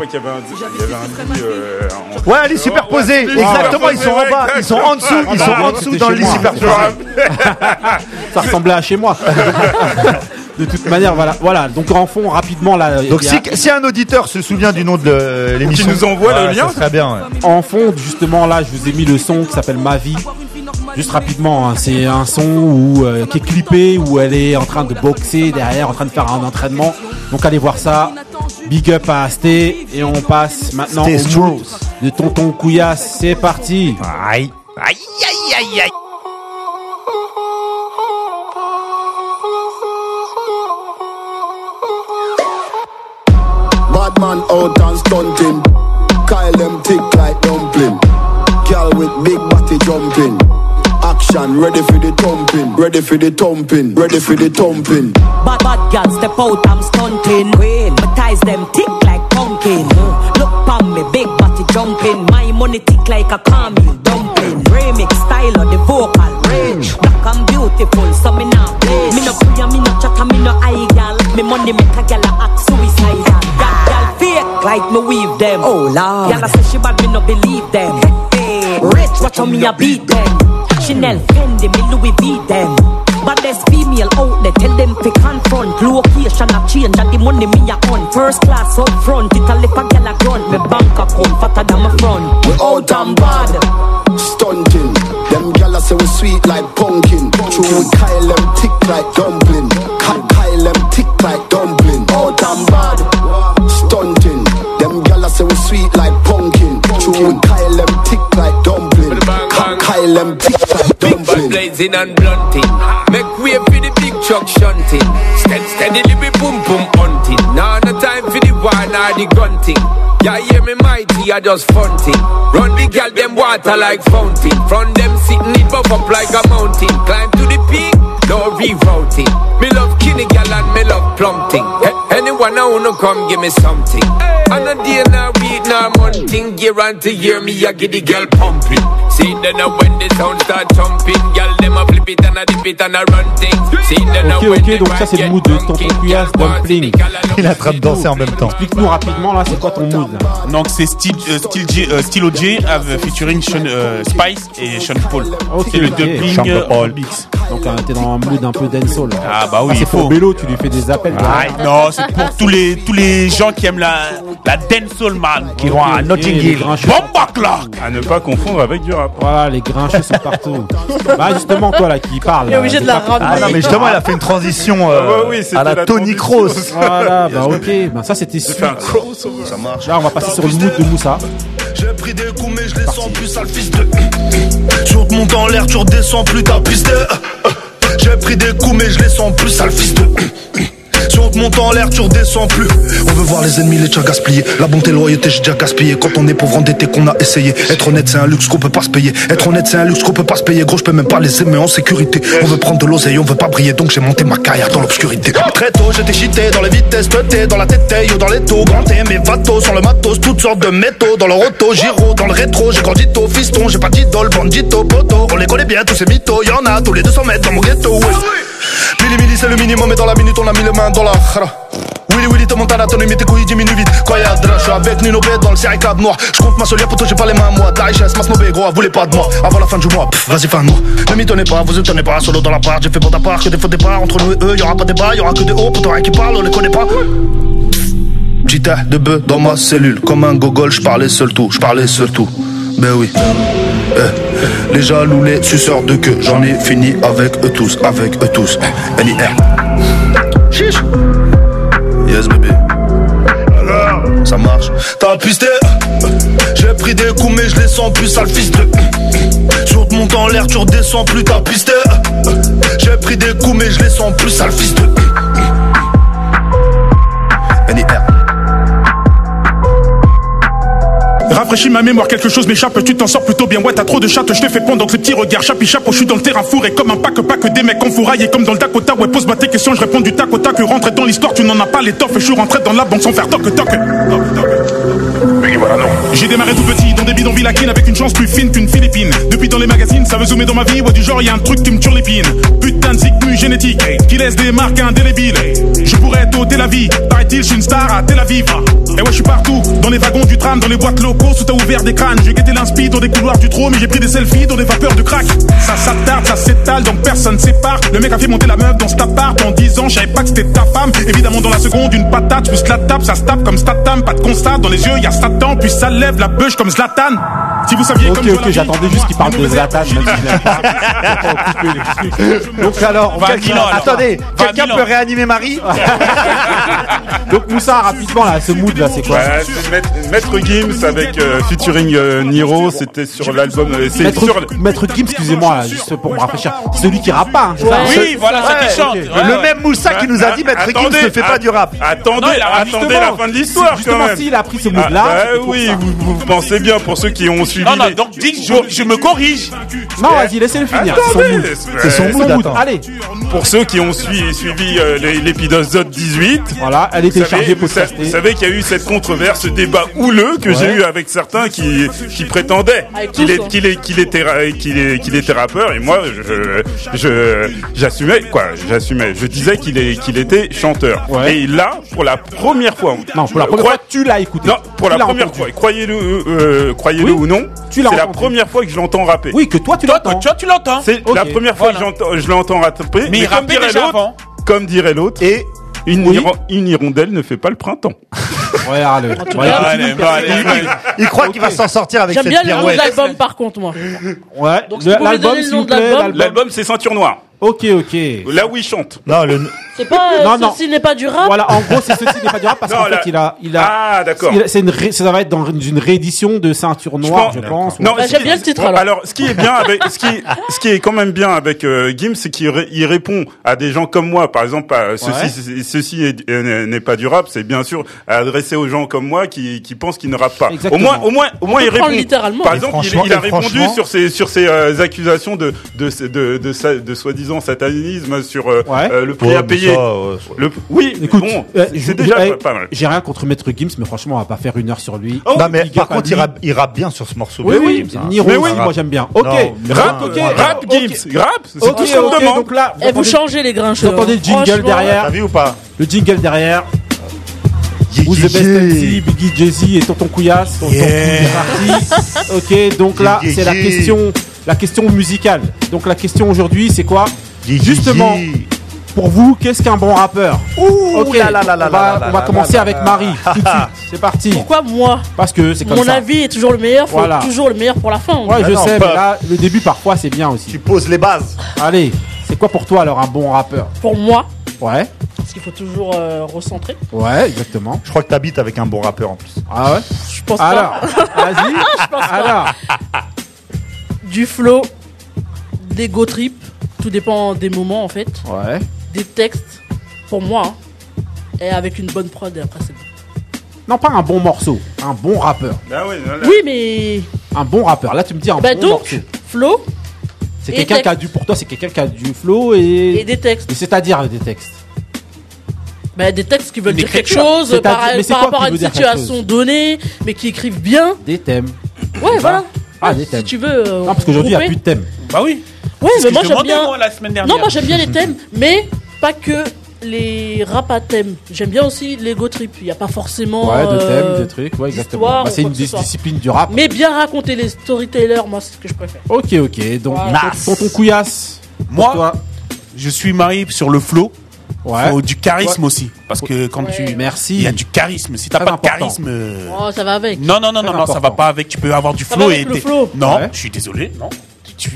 Euh, Ouais, un lit superposé. Ouais, ouais, Exactement, ils sont en bas, ils sont en dessous, ils sont en dessous dans le lit superposé. Ça ressemblait à chez moi. de toute manière, voilà. Voilà. Donc en fond, rapidement là. Donc a- si, si un auditeur se souvient du nom de l'émission, Qui nous envoie le lien. ça serait bien. ouais. En fond, justement, là, je vous ai mis le son qui s'appelle Ma vie. Juste rapidement, hein, c'est un son où, euh, qui est clippé, où elle est en train de boxer derrière, en train de faire un entraînement. Donc allez voir ça. Big up à Sté. Et on passe maintenant au de Tonton Couillasse. C'est parti. Aïe. Aïe, aïe, aïe, aïe. Man out and stunting. Kyle them tick like dumpling. Girl with big body jumping. Action ready for the thumping. Ready for the thumping. Ready for the thumping. Bad bad girl step out, I'm stunting. Queen, my ties them tick like pumpkin. Look pon me, big body jumping. My money tick like a caramel dumpling. Remix style of the vocal range. Black and beautiful, so me not play. Me no pray, me no chatter, me no eye gal. Me money make a gal a act suicidal. Gal, gal fake like me weave them. Oh lord. Gal a say she bad, me no believe them. Hey, rich, watch how me a beat them. Chanel, Fendi, me Louis V them. But there's female out there, tell them to confront. Location a change, and the money me a on. First class up front, it a lip a gal a grunt. Me bank account fatter than my front. We out and bad. Stunting. Them gyal say we sweet like pumpkin. True we Kyle them tick like dumpling. Ka- Kyle them tick like dumpling. Out and bad. Stunting. Ka- Kyle them tick like Big bad blazing and blunting. Make way for the big truck shunting. Stead steadily we boom boom hunting. Now no time for the wine or the gunting. Yeah, hear me mighty, I just funting. Run the gal them water like fountain. From them sitting it buff up like a mountain. Climb to the peak, no rerouting. Me love kinny gal and me love plumping. Anyone I wanna come give me something. And a day now week now monthing. Year on to year me I get the girl pumping. See then now when the sound start jumping, them a flip it and a dip it and a run things. See then now Ok, when ok, the donc ça c'est le mood de Tonton Couillasse Dumpling. Il est en train de danser en même temps. Explique-nous rapidement là, c'est quoi ton mood? Là Donc c'est Style, euh, Style J, euh, Stylo J avec featuring Sean, euh, Spice et Sean Paul. Ok, c'est le ok. dumpling Sean euh, Paul. Beats. Donc euh, t'es dans un mood un peu dancehall. Ah bah oui, c'est il pour faut. Bélo, tu lui fais des appels. Ah, non, c'est pour tous les tous les gens qui aiment la la dancehall man, qui vont à Notting les Hill. Bomba Clark. À ne pas confondre avec du rap. Voilà, les grincheux sont partout. bah justement toi là qui parle. Il est obligé de la ramener. Ah non, mais justement, il a fait une transition euh, Ah bah oui, à la, la Tony. Kroos. Voilà, bah ok, bah ça c'était crossover. Ça marche. Là on va passer sur le mood de Moussa. J'ai pris des coups mais je les sens plus sale fils de Tu remontes en l'air, tu redescends plus ta piste J'ai pris des coups mais je les sens plus sale fils de Te monte en l'air, tu redescends plus. On veut voir les ennemis, les tiens gaspillés. La bonté, loyauté, j'ai déjà gaspillé. Quand on est pauvre, endetté, qu'on a essayé. Être honnête, c'est un luxe qu'on peut pas se payer. Être honnête, c'est un luxe qu'on peut pas se payer. Gros, je peux même pas les aimer en sécurité. On veut prendre de l'oseille, on veut pas briller. Donc j'ai monté ma carrière dans l'obscurité. Très tôt, j'étais cheaté dans les vitesses, teuté, dans la tête, yo, dans les taux. Grand mes vatos, sur le matos, toutes sortes de métaux. Dans leur auto, giro, dans le rétro. J'ai grandi tôt, fiston, j'ai pas d'idole, bandito, poto. On les connaît bien, tous ces mythos. Y'en a tous les 200 mètres dans mon ghetto. ouais. Milli, c'est le minimum, et dans la minute, on a mis les mains dans la khara. Willy Willy te monte à la tonne, mais tes couilles diminuent vite. Quand y'a de je suis avec Nino B dans le CRK noir. Je compte ma solière, poto, j'ai pas les mains, moi. La richesse, ma snobé, gros, voulez pas de moi. Avant la fin du mois, vas-y, fin moi. Ne m'y tenez pas, vous étonnez pas, solo dans la part. J'ai fait bon part, que des faux départs. Entre nous et eux, y'aura pas de débat, y'aura que des hauts, poto, rien qui parle, on les connaît pas. Petit de bœuf dans ma cellule, comme un gogol, je parlais seul tout, je parlais seul tout. Ben oui. Eh, Les jaloux, les suceurs de queue, j'en ai fini avec eux tous, avec eux tous. NIR. Chiche. Yes, baby. Alors, ça marche. T'as pisté. J'ai pris des coups, mais je les sens plus sale fils de. Tu remontes en l'air, tu redescends plus, t'as pisté. J'ai pris des coups, mais je les sens plus sale fils de. Rafraîchis ma mémoire, quelque chose m'échappe, tu t'en sors plutôt bien. Ouais, t'as trop de chatte, je te fais pondre donc le petit regard. Chapi chapeau, oh, je suis dans le terrain four et comme un pack, pack des mecs en fourraille. Et comme dans le Dakota, ouais, pose-moi tes questions, je réponds du tac au tac. Rentrer dans l'histoire, tu n'en as pas l'étoffe. Je suis rentré dans la banque sans faire toc toc. J'ai démarré tout petit dans des bidonvilles à avec une chance plus fine qu'une Philippine. Depuis dans les magazines, ça veut zoomer dans ma vie, ouais, du genre, y a un truc qui me turlépine. Putain de génétique qui laisse des marques indélébiles pourrais t'ôter la vie. Paraît-il, je suis une star à Tel Aviv. Et ouais, je suis partout, dans les wagons du tram, dans les boîtes locaux, sous t'as ouvert des crânes. J'ai guetté l'inspi dans des couloirs du trône, mais j'ai pris des selfies dans des vapeurs de crack. Ça s'attarde, ça s'étale, donc personne ne sépare. Le mec a fait monter la meuf dans cet appart en 10 ans, je pas que c'était ta femme. Évidemment, dans la seconde, une patate, plus la tape, ça se tape comme Statam, pas de constat. Dans les yeux, y a Satan, puis ça lève la bûche comme Zlatan. Si vous saviez Ok, ok, j'attendais juste qu'il parle de Zlatan, même. Donc alors, on. Attendez, quelqu'un peut réanimer Marie? Donc Moussa, rapidement là, ce mood là, c'est quoi bah, c'est Maître Gims avec euh, featuring euh, Niro, c'était sur l'album. Euh, Maître, sur... Gims, excusez-moi, juste pour me rafraîchir, celui qui rappe pas. Hein, hein. Oui, voilà, ouais, ça qui le même Moussa qui nous a ah, dit Maître attendez, Gims ne fait pas du rap. Ah, attendez, attendez la fin de l'histoire quand même. Si il a pris ce mood là. Ah, oui, vous, pensez bien pour ceux qui ont suivi. Non, non, donc dis, je, je me corrige. Non, vas-y, laissez-le finir. C'est son mood. Allez. Pour ceux qui ont suivi euh, l'épisode l'épisode 18. Voilà, elle était vous chargée pour sa Vous savez qu'il y a eu cette controverse, ce débat houleux que j'ai eu avec certains qui, prétendaient qu'il qu'il était, qu'il était rappeur et moi, je, j'assumais, quoi, j'assumais, je disais qu'il était chanteur. Et là, pour la première fois. Non, pour la première fois, tu l'as écouté. Non, pour la première fois. Euh, croyez-le, croyez ou non. C'est la première fois que je l'entends rapper. Oui, que toi tu l'entends. Toi, tu l'entends. C'est la première fois que je l'entends rapper. Mais, mais il rappait déjà. Comme dirait l'autre. Et une, oui. hiro une, hirondelle ne fait pas le printemps. Regarde. Bah, bah, il, croit qu'il va s'en sortir avec cette pirouette. J'aime bien le nom de l'album par contre moi. Ouais. Donc si l'album, l'album, c'est Ceinture Noire. Ok, ok. Là où il chante. Non, le... C'est pas euh, Non, non. ceci n'est pas du rap. Voilà, en gros, c'est ceci n'est pas du rap parce qu'en fait, il a, il a, Ah, d'accord. c'est une, ré- ça va être dans une réédition de Ceinture Noire, je pense. ou- Bah, j'aime bien ce titre-là. Alors, ce qui est bien avec, ce qui, ce qui est quand même bien avec euh, c'est qu'il ré- il répond à des gens comme moi. Par exemple, à ceci, Ouais. ceci euh, n'est pas durable. C'est bien sûr adressé aux gens comme moi qui, qui pensent qu'ils ne rappent pas. Au moins, au moins, au moins, il répond. littéralement. Par exemple, il, il a répondu franchement- sur ses, sur ses euh, accusations de, de, de, de, de, de soi-disant soi-disant satanisme sur euh, euh, le prix à payer. Oui, écoute, bon, euh, c'est déjà eh, pas mal. J'ai rien contre Maître Gims, mais franchement, on va pas faire une heure sur lui. Oh, mais par contre, il rappe, bien sur ce morceau. Oui, oui, ah. Niro, mais oui. moi j'aime bien. Ok, non, rap, ok, rap Gims, rap, c'est tout ce qu'on demande. Donc là, eh, vous, changez les grinches. Vous entendez le jingle derrière. T'as vu ou pas Le jingle derrière. Vous the Best MC, Biggie, Jay-Z et Tonton Couillasse. Tonton Couillasse. Ok, donc là, c'est la question la question musicale. Donc la question aujourd'hui, c'est quoi Justement, pour vous, qu'est-ce qu'un bon rappeur Ouh okay. là, là, là, là, on va, commencer avec Marie. C'est parti. Pourquoi moi Parce que c'est comme Mon ça. Mon avis est toujours le meilleur, faut voilà. toujours le meilleur pour la fin. Ouais, je ah sais, mais là, le début parfois c'est bien aussi. Tu poses les bases. Allez, c'est quoi pour toi alors un bon rappeur Pour moi Ouais. Parce qu'il faut toujours euh, recentrer. Ouais, exactement. Je crois que t'habites avec un bon rappeur en plus. Ah ouais? Je pense alors. Vas-y. alors, du flow, des go trip, tout dépend des moments en fait. Ouais. Des textes, pour moi, hein, et avec une bonne prod et après c'est bon. Non, pas un bon morceau, un bon rappeur. Ah oui, voilà. oui, mais. Un bon rappeur, là tu me dis un bah, donc, morceau. Flow. C'est quelqu'un qui a du, pour toi, c'est quelqu'un qui a du flow et. Et des textes. C'est-à-dire des textes. Bah, des textes qui veulent dire quelque chose par, rapport à une situation donnée, mais qui écrivent bien. Des thèmes. Ouais, voilà. Ah, euh, des thèmes. Si tu veux. euh, Ah, parce qu'aujourd'hui, il n'y a plus de thème. Bah oui. Oui, mais moi j'aime bien. la semaine dernière. Non, moi j'aime bien les thèmes, mais pas que les rap à thème. J'aime bien aussi l'ego trip. Il n'y a pas forcément. Ouais, de euh, thèmes, des trucs, ouais, exactement. Bah, c'est une dis- discipline du rap. Mais bien raconter les storytellers, moi c'est ce que je préfère. Ok, ok, donc Voilà. Nice. tonton Couillasse. Moi, je suis marié sur le flow. Ouais. Faut du charisme aussi. Parce que quand tu. Merci. Il y a du charisme. Si t'as pas de charisme. Euh, oh, ça va avec. Non, non, non, non, non, ça va pas avec. Tu peux avoir du flow et. Non, je suis désolé, non.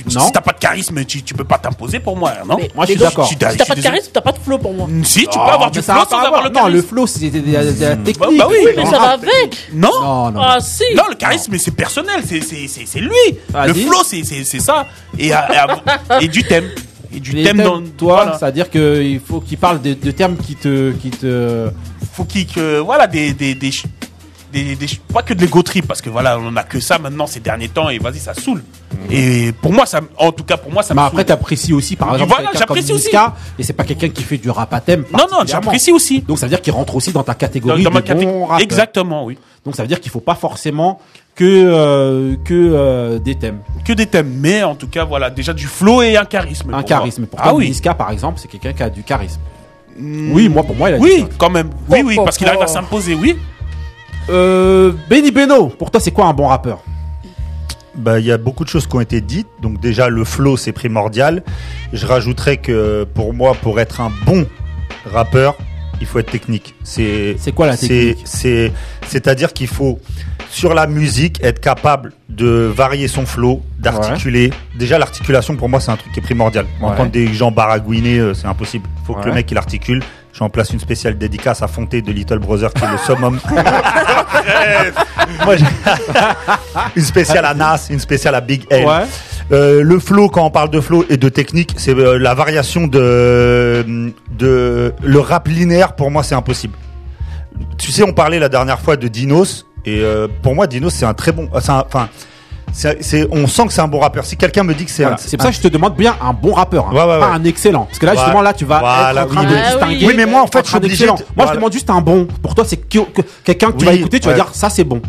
Si t'as pas de charisme, tu, tu peux pas t'imposer pour moi, non Moi, je suis d'accord. Si t'as pas de charisme, t'as pas de flow pour moi. Si, tu peux avoir du flow sans avoir le Non, le flow, c'est de la- technique. bah oui, mais ça va avec. Non, Non, non. Ah, si. Non, le charisme, c'est personnel, c'est- lui. Le flow, c'est- ça. Et, et du thème et du thème dans toi. Voilà. C'est-à-dire qu'il faut qu'il parle de, de, termes qui te. Qui te... Faut qu'il. Que, voilà, des, des, des, des, des, pas que de l'ego trip parce que voilà on a que ça maintenant ces derniers temps et vas-y ça saoule mhm. et pour moi ça en tout cas pour moi ça mais me après t'apprécies aussi par exemple voilà, j'apprécie aussi et c'est pas quelqu'un qui fait du rap à thème non non j'apprécie aussi donc ça veut dire qu'il rentre aussi dans ta catégorie dans, dans de ma bon rap. exactement oui donc ça veut dire qu'il faut pas forcément que euh, que euh, des thèmes. Que des thèmes, mais en tout cas, voilà, déjà du flow et un charisme. Un pour charisme. Pourtant, Ah oui. Niska, par exemple, c'est quelqu'un qui a du charisme. Oui, moi, pour moi, il a Oui, du charisme. quand même. Oui, oui, Oh, parce qu'il arrive à s'imposer, oui. Euh, Benny Beno, pour toi, c'est quoi un bon rappeur? Bah, il y a beaucoup de choses qui ont été dites. Donc déjà, le flow, c'est primordial. Je rajouterais que pour moi, pour être un bon rappeur, il faut être technique. C'est C'est quoi la c'est- technique C'est c'est-à-dire qu'il faut sur la musique être capable de varier son flow, d'articuler. Déjà, l'articulation pour moi, c'est un truc qui est primordial. Ouais. Entendre des gens baragouiner, euh, c'est impossible. Il faut que le mec il articule. Je en place une spéciale dédicace à Fonté de Little Brother qui est le summum. Moi, une spéciale à Nas, une spéciale à Big L. Euh, le flow, quand on parle de flow et de technique, c'est euh, la variation de, de le rap linéaire. Pour moi, c'est impossible. Tu sais, on parlait la dernière fois de Dinos et euh, pour moi, Dinos c'est un très bon. Enfin, on sent que c'est un bon rappeur. Si quelqu'un me dit que c'est Voilà. un, C'est pour ça que je te demande bien un bon rappeur, hein, Ouais, ouais, pas un excellent. Parce que là, Voilà. justement, là, tu vas Voilà, être en train oui, de mais- distinguer. Oui, mais moi, en fait, je suis un obligé excellent. de- Moi, je demande juste un bon. Pour toi, c'est que, que- quelqu'un que tu vas écouter, tu vas dire ça, c'est bon.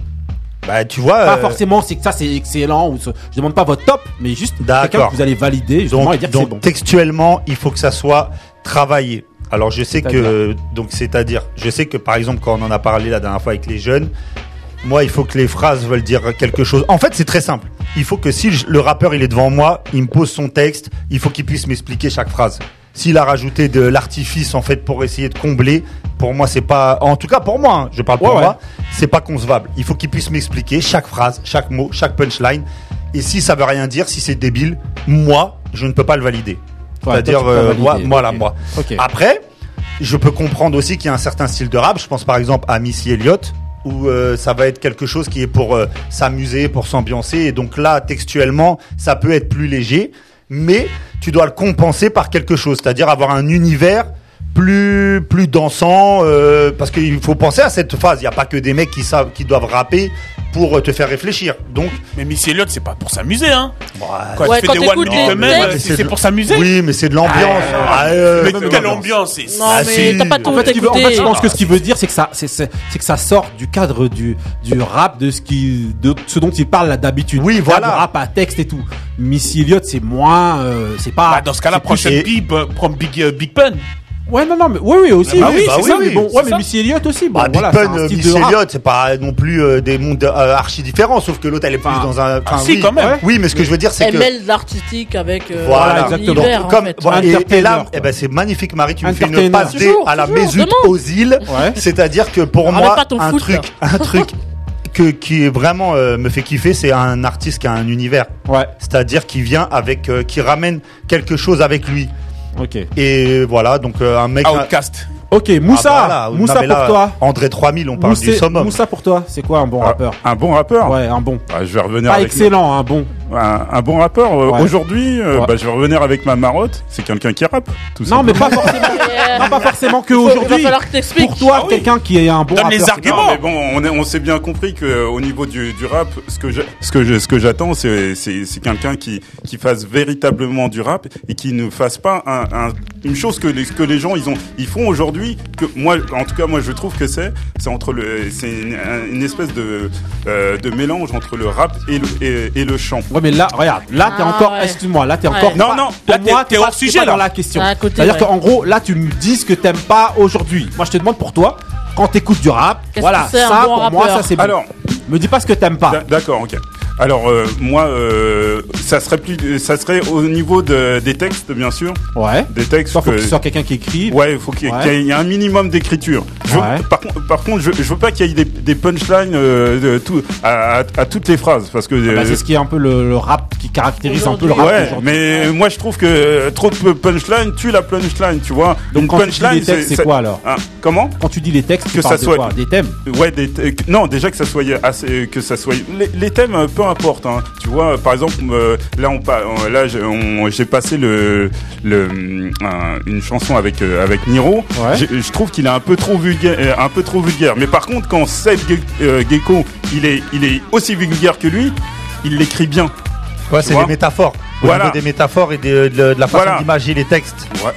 Bah, tu vois. Pas euh, forcément, c'est que ça, c'est excellent. Ou ce- je demande pas votre top, mais juste quelqu'un D'accord. que vous allez valider justement donc, et dire que donc bon. textuellement, il faut que ça soit travaillé. Alors je sais que donc c'est-à-dire, je sais que par exemple quand on en a parlé la dernière fois avec les jeunes, moi il faut que les phrases veulent dire quelque chose. En fait, c'est très simple. Il faut que si le rappeur il est devant moi, il me pose son texte, il faut qu'il puisse m'expliquer chaque phrase. S'il a rajouté de l'artifice en fait pour essayer de combler, pour moi c'est pas en tout cas pour moi, hein, je parle pour Ouais, ouais. moi, c'est pas concevable. Il faut qu'il puisse m'expliquer chaque phrase, chaque mot, chaque punchline. Et si ça veut rien dire, si c'est débile, moi, je ne peux pas le valider. Ouais, C'est-à-dire, euh, moi, voilà, ok. moi. Ok. Après, je peux comprendre aussi qu'il y a un certain style de rap. Je pense par exemple à Missy Elliott, où euh, ça va être quelque chose qui est pour euh, s'amuser, pour s'ambiancer. Et donc là, textuellement, ça peut être plus léger, mais tu dois le compenser par quelque chose, c'est-à-dire avoir un univers plus plus dansant euh, parce qu'il faut penser à cette phase il n'y a pas que des mecs qui savent qui doivent rapper pour euh, te faire réfléchir donc Mais Missy Elliott, c'est pas pour s'amuser, hein. Quand Ouais, tu quand fais des one minute c'est c'est pour s'amuser. oui mais c'est de l'ambiance Ah, Ah, euh, mais quelle ambiance Non, Ah, mais t'as pas tout En fait, ce qu'il veut- en fait, je pense que ce qu'il veut dire, c'est que ça, c'est, c'est, c'est que ça sort du cadre du, du rap, de ce qui, de ce dont il parle là d'habitude. Oui, Là, voilà. Du rap à texte et tout. Missy Elliott, c'est moins, euh, c'est pas. Bah, dans ce cas-là, prochaine euh, prends Big, Big Pun. Ouais, non, non, mais oui, oui, aussi. Bah oui, oui, c'est bah ça, oui, mais bon, ouais, mais ça. Missy Elliott aussi. Bon, Bah, voilà, Big Pun, Missy. Elliott, c'est pas non plus euh, des mondes euh, archi différents, sauf que l'autre elle est plus Enfin, dans un. enfin, si, oui. quand même. Oui, mais ce que je veux dire, c'est Elle que. mêle de l'artistique avec euh, Voilà, exactement. Donc, en comme, fait. voilà, et, et là, eh ben, c'est magnifique, Marie. Tu me fais une passe D Toujours, à la demande. Ozil. Ouais. C'est-à-dire que pour moi, un truc, un truc que, qui est vraiment euh, me fait kiffer, c'est un artiste qui a un univers. Ouais. C'est-à-dire qui vient avec, euh, qui ramène quelque chose avec lui. Ok. Et voilà, donc euh, un mec. Outcast. Ok, Moussa. Ah, voilà. Moussa là, pour toi. André 3000, on parle Moussa, du summum. Moussa pour toi, c'est quoi un bon Ah, rappeur Un bon rappeur Ouais, un bon. Ah, Je vais revenir Pas avec excellent, un bon. Un, un bon rappeur. euh, Ouais. Aujourd'hui, euh, Ouais. bah, je vais revenir avec ma marotte. C'est quelqu'un qui rappe. Tout Non, mais simplement. pas forcément. Non, pas forcément que il va aujourd'hui. falloir que t'expliques. Pour toi, Ah oui. quelqu'un qui est un bon Donne les rappeur. arguments. Non, mais bon, on, est- on s'est bien compris que euh, au niveau du, du rap, ce que je, ce que je, ce que j'attends, c'est, c'est, c'est quelqu'un qui, qui fasse véritablement du rap et qui ne fasse pas un, un- une chose que les, que les gens ils ont, ils font aujourd'hui. Que moi, en tout cas, moi, je trouve que c'est, c'est entre le, c'est une, une espèce de, euh, de mélange entre le rap et le, et, et le chant. Ouais, mais là, regarde, là, t'es Ah, encore, ouais. excuse-moi, là, t'es Ouais. encore. Non, pas- non, pour là, t'es- moi, t'es hors sujet, pas là. dans la question. Ah, à côté, C'est-à-dire ouais. qu'en gros, là, tu me dis ce que t'aimes pas aujourd'hui. Moi, je te demande pour toi, quand t'écoutes du rap, Qu'est-ce voilà, ça, bon pour moi, ça, c'est bon. Alors, Me dis pas ce que t'aimes pas. D'a- D'accord, ok. Alors euh, moi, euh, ça serait plus, ça serait au niveau de, des textes, bien sûr. Ouais. Des textes. Soit faut que- soit quelqu'un qui écrit. Ouais, il faut qu'il y, ait- Ouais. qu'il y ait un minimum d'écriture. Ouais. Par, contre- par contre, je, je veux pas qu'il y ait des, des punchlines euh, de tout, à, à- à toutes les phrases, parce que. Bah, euh, c'est ce qui est un peu le, le rap qui caractérise un peu le rap Ouais, mais moi je trouve que euh, trop de punchline tue la punchline, tu vois. Donc Une quand tu punchline, les textes, c'est quoi alors Hein, Comment Quand tu dis les textes, tu que parles ça de soit quoi? Des thèmes? Ouais, des t- non, déjà que ça soit assez, que ça soit les, les thèmes, euh, peu importe. Hein. Tu vois, par exemple, euh, là, on, euh, là, j'ai passé le, le un- une chanson avec euh, avec Niro. Je trouve qu'il est un peu trop vulgaire, euh, un peu trop vulgaire. Mais par contre, quand Seth Ge- euh, Gecko, il est il est aussi vulgaire que lui, il l'écrit bien. Ouais, c'est des métaphores. Au Voilà. des métaphores et de, de- de la façon Voilà. d'imager les textes. Ouais.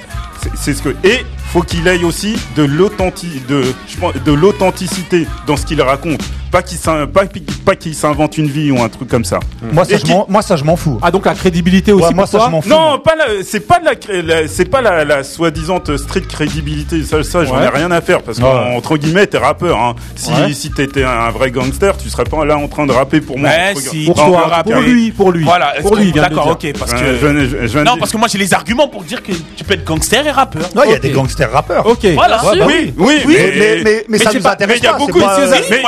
C'est- ce que et faut qu'il aille aussi de l'authenticité de je pense de l'authenticité dans ce qu'il raconte. Pas qu'il s'in- pas, pas qu'il s'invente une vie ou un truc comme ça. Moi, ça, je moi, ça, je m'en fous. Ah, donc la crédibilité aussi. Ouais, moi, pour ça, toi je m'en fous. Non, pas c'est pas de la, c'est pas la, la soi-disant stricte crédibilité. Ça, ça, j'en Ouais. ai rien à faire parce Ouais. qu'entre guillemets, t'es rappeur. Hein. Si, Ouais. si t'étais un, un vrai gangster, tu serais pas là en train de rapper pour moi. Ouais, si, Pour tu toi, pour lui, pour lui. Voilà, Pour lui, D'accord, ok, parce Ouais, que. je je- je non, parce que moi j'ai les arguments pour dire que tu peux être gangster et rappeur. Non, il y a des gangsters rappeurs. Ok. Voilà. Ouais, bah Oui, oui, Oui, mais, mais, ça c'est nous pas- intéresse mais il y a pas, beaucoup de pas- ces- Si, mais,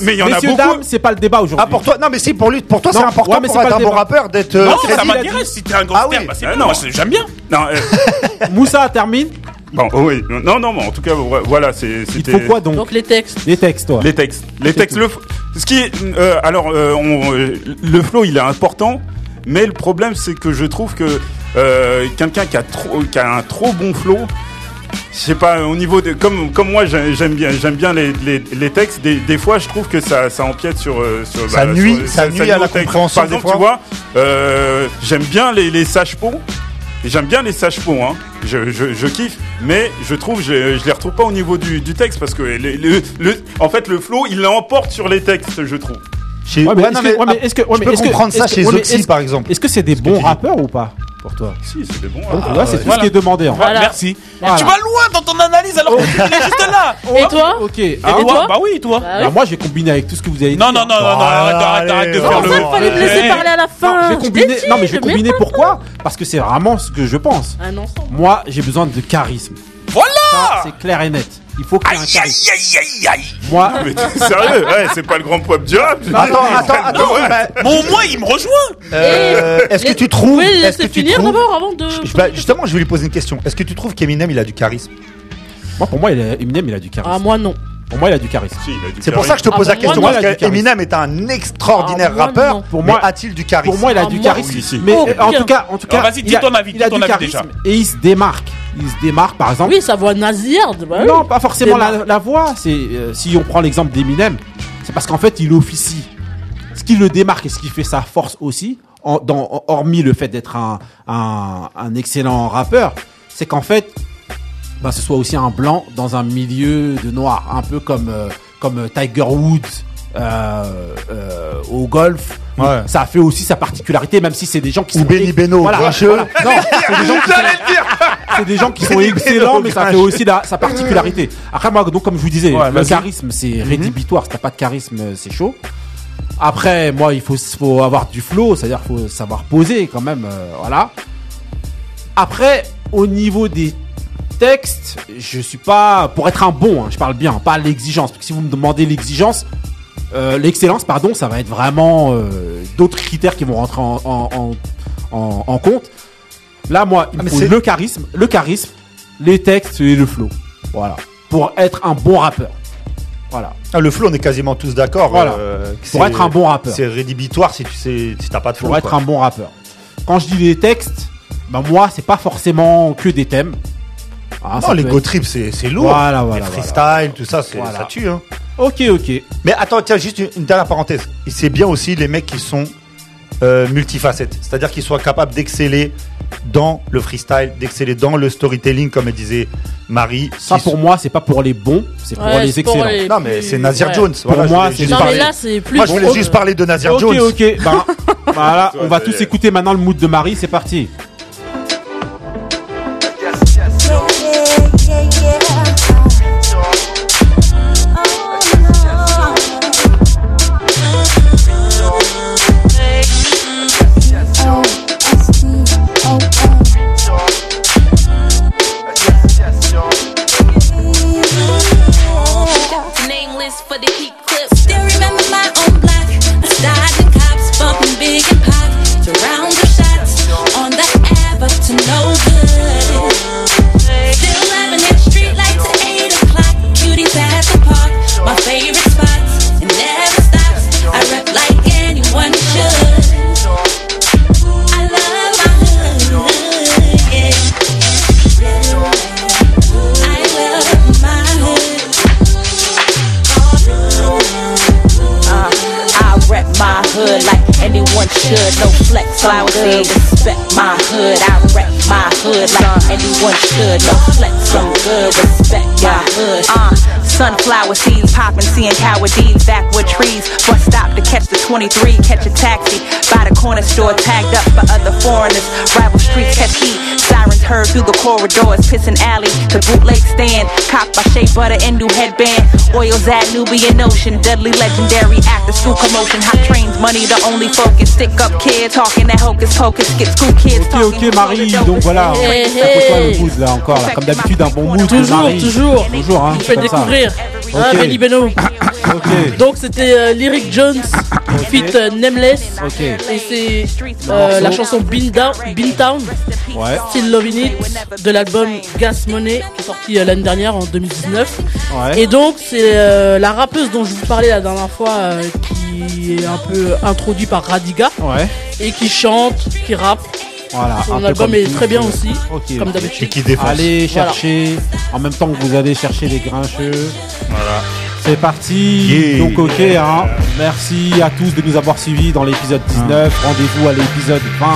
mais il y a- m'intéresse. mais il y en a Messieurs, beaucoup. dames, c'est pas le débat aujourd'hui. Ah, pour toi, non, mais si, pour lui, pour toi, c'est Non, important ouais, mais pour c'est pas être un le bon débat. rappeur d'être. euh, Non, crédible. ça m'intéresse si t'es un Ah gangster. oui. bah, c'est Ah, bon, non. moi c'est- j'aime bien. Non, euh, Moussa termine. bon, oh oui, non, non, mais en tout cas, voilà, c'est. Il te c'était- faut quoi donc Donc les textes. Les textes, toi. Les textes. Les C'est textes. tout. Le, f- ce qui est, euh, alors, euh, on, euh, le flow, il est important, mais le problème, c'est que je trouve que euh, quelqu'un qui a trop, qui a un trop bon flow, je sais pas, au niveau de, comme, comme moi, j'ai- j'aime bien, j'aime bien les, les, les textes. Des, des fois, je trouve que ça, ça empiète sur, euh, sur. Ça nuit- ça nuit à la texte. compréhension Par des exemple, tu vois, euh, j'aime bien les, les sages-pots. J'aime bien les sages-pots, hein. Je, je, je kiffe, mais je trouve, je, je les retrouve pas au niveau du, du texte parce que le, le, le- en fait, le flow, il l'emporte sur les textes, je trouve. Chez- Ouais, mais Ouais, est-ce non, que- mais ouais, mais est-ce que- ouais, je mais est-ce que- comprendre ça est-ce chez Zoxy, par exemple. Est-ce que c'est des bons rappeurs ou pas? Pour toi Si. Donc, rappeurs. là, c'est tout Voilà. ce qui est demandé. En fait. Voilà. Merci. Voilà. Tu vas loin dans ton analyse alors que tu es juste là. Et toi Ok. Et Ah, toi toi Bah oui, toi. Bah bah, moi, j'ai combiné avec tout ce que vous avez dit. Non, non, non, non, non, arrête, arrête, arrête de faire le. ça, fallait me laisser parler à la Non, fin t'ai dit, Non, mais je vais combiner pourquoi Parce que c'est vraiment ce que je pense. Un ensemble. Moi, j'ai besoin de charisme. Voilà c'est clair et net. Il faut qu'il y ait un Aïe, charisme. aïe, aïe, aïe, aïe. Moi, Mais t'es sérieux Ouais, c'est pas le grand pop du rap. Attends, attends, attends. Ouais. bah, Bon, au moins, il me rejoint. euh, Est-ce que tu trouves pouvez le Est-ce que laisser tu finir trouves d'abord avant de. Je- bah, Justement, je vais lui poser une question. Est-ce que tu trouves qu'Eminem il a du charisme? Moi, pour moi, il a- Eminem, il a du charisme. Ah, moi non. Pour moi, il a du charisme. Si, C'est pour ça que je te Ah, pose la bah, question. moi, Parce que Eminem est un extraordinaire Ah, moi, rappeur. non. Pour moi- a-t-il du charisme? Pour moi, il a Ah, du charisme. oui, si. Mais Oh, en tout cas, en tout cas, vas-y, il dis a- ton avis, il a ton du charisme et il se démarque. Il se démarque, par exemple. Oui, sa voix nasillarde. bah oui. Non, pas forcément la, voix. C'est euh, si on prend l'exemple d'Eminem, c'est parce qu'en fait, il officie. Ce qui le démarque et ce qui fait sa force aussi, en- dans, hormis le fait d'être un, un, un excellent rappeur, c'est qu'en fait, ben, ce soit aussi un blanc dans un milieu de noir, un peu comme euh, comme euh, Tiger Woods euh, euh, au golf. Ouais. Ça a fait aussi sa particularité, même si c'est des gens qui Ou sont Benny Beno, voilà, grincheux. voilà. Non, c'est des gens qui sont, c'est des gens qui sont Benny excellents, mais ça fait aussi la- sa particularité. Après, moi, donc, comme je vous disais, Ouais, le charisme, c'est rédhibitoire. Si t'as pas de charisme, c'est chaud. Après, moi, il faut, faut avoir du flow, c'est-à-dire faut savoir poser quand même, euh, voilà. Après, au niveau des textes, je suis pas pour être un bon, hein, je parle bien, pas l'exigence. Parce que si vous me demandez l'exigence, euh, l'excellence, pardon, ça va être vraiment euh, d'autres critères qui vont rentrer en, en, en, en- en compte. Là, moi, il Ah, me mais faut c'est- le charisme, le charisme, les textes et le flow. Voilà. Pour être un bon rappeur. Voilà. Ah, Le flow, on est quasiment tous d'accord. Voilà. euh, Pour c'est- être un bon rappeur. C'est rédhibitoire si tu sais, si t'as pas de flow. Pour être un bon rappeur. Quand je dis les textes, ben moi, c'est pas forcément que des thèmes. Ah, Non, les go trip, c'est c'est lourd. Voilà, voilà, Les voilà. freestyle, tout ça, c'est- Voilà. ça tue. Hein. Ok, ok. Mais attends, tiens, juste une, une dernière parenthèse. C'est bien aussi les mecs qui sont euh, multifacettes. C'est-à-dire qu'ils soient capables d'exceller dans le freestyle, d'exceller dans le storytelling, comme elle disait Marie. Ça, pour sont- moi, c'est pas pour les bons, c'est pour Ouais, les pour excellents. les Non, mais c'est Nazir ouais. Jones. Pour Voilà, je moi, c'est- juste parler- je voulais juste parler de Nazir Ok, Jones. ok. Ben, voilà, on va tous écouter maintenant le mood de Marie, c'est parti. Should. No flex, I'm. Respect my hood, I rep my hood like anyone should. No flex, I'm good. Respect my hood. Uh, sunflower seeds popping, seeing cowardies, backward trees. Bus stop to catch the 23, catch a taxi. By the corner store, tagged up for other foreigners. Rival streets catch heat. Sirens heard through the corridors, pissing alley to bootleg stand. Cocked by Shea Butter and new headband. Oils at Nubian Ocean, deadly legendary after school commotion. Hot trains, money the only focus. Stick up kids talking that hocus pocus. Skip school kids Ok, ok, Marie, donc voilà. Hey, Ça fait quoi le mood là encore là Comme d'habitude, un bon mood. Toujours, toujours. Toujours, hein. Je fais comme découvrir. Hein. Benny Beno. Ok. Donc c'était euh, Lyric Jones, feat euh, Nameless. Ok. Et c'est euh, la chanson Bean Down, Bean Town, Ouais. Still Loving It, de l'album Gas Money, qui est sorti euh, l'année dernière en 2019. Ouais. Et donc c'est euh, la rappeuse dont je vous parlais la dernière fois, euh, qui est un peu introduite par Radiga, Ouais. et qui chante, qui rappe. Voilà. un Son album est très bien aussi, comme d'habitude. Allez Voilà. chercher, en même temps que vous allez chercher les grincheux. Voilà. C'est parti. Yeah. Donc ok, hein. merci à tous de nous avoir suivis dans l'épisode 19. Rendez-vous à l'épisode 20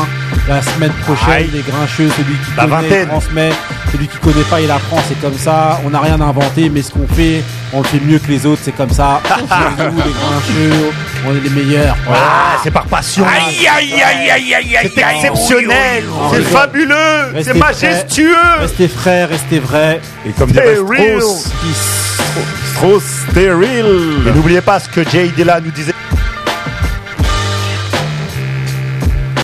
la semaine prochaine. Aïe. Les grincheux, celui qui La connaît vingtaine. transmet, celui qui connaît pas il apprend. C'est comme ça. On n'a rien inventé, mais ce qu'on fait, on le fait mieux que les autres. C'est comme ça. nous, les grincheux, on est les meilleurs. Voilà. Ah, c'est par passion. Aïe, aïe, aïe, aïe, aïe, C'est exceptionnel. On C'est fabuleux. C'est majestueux. frais, Restez frais, restez vrais. Et comme dirait real. Strauss, Strauss, real. Et n'oubliez pas ce que Jay Dilla nous disait.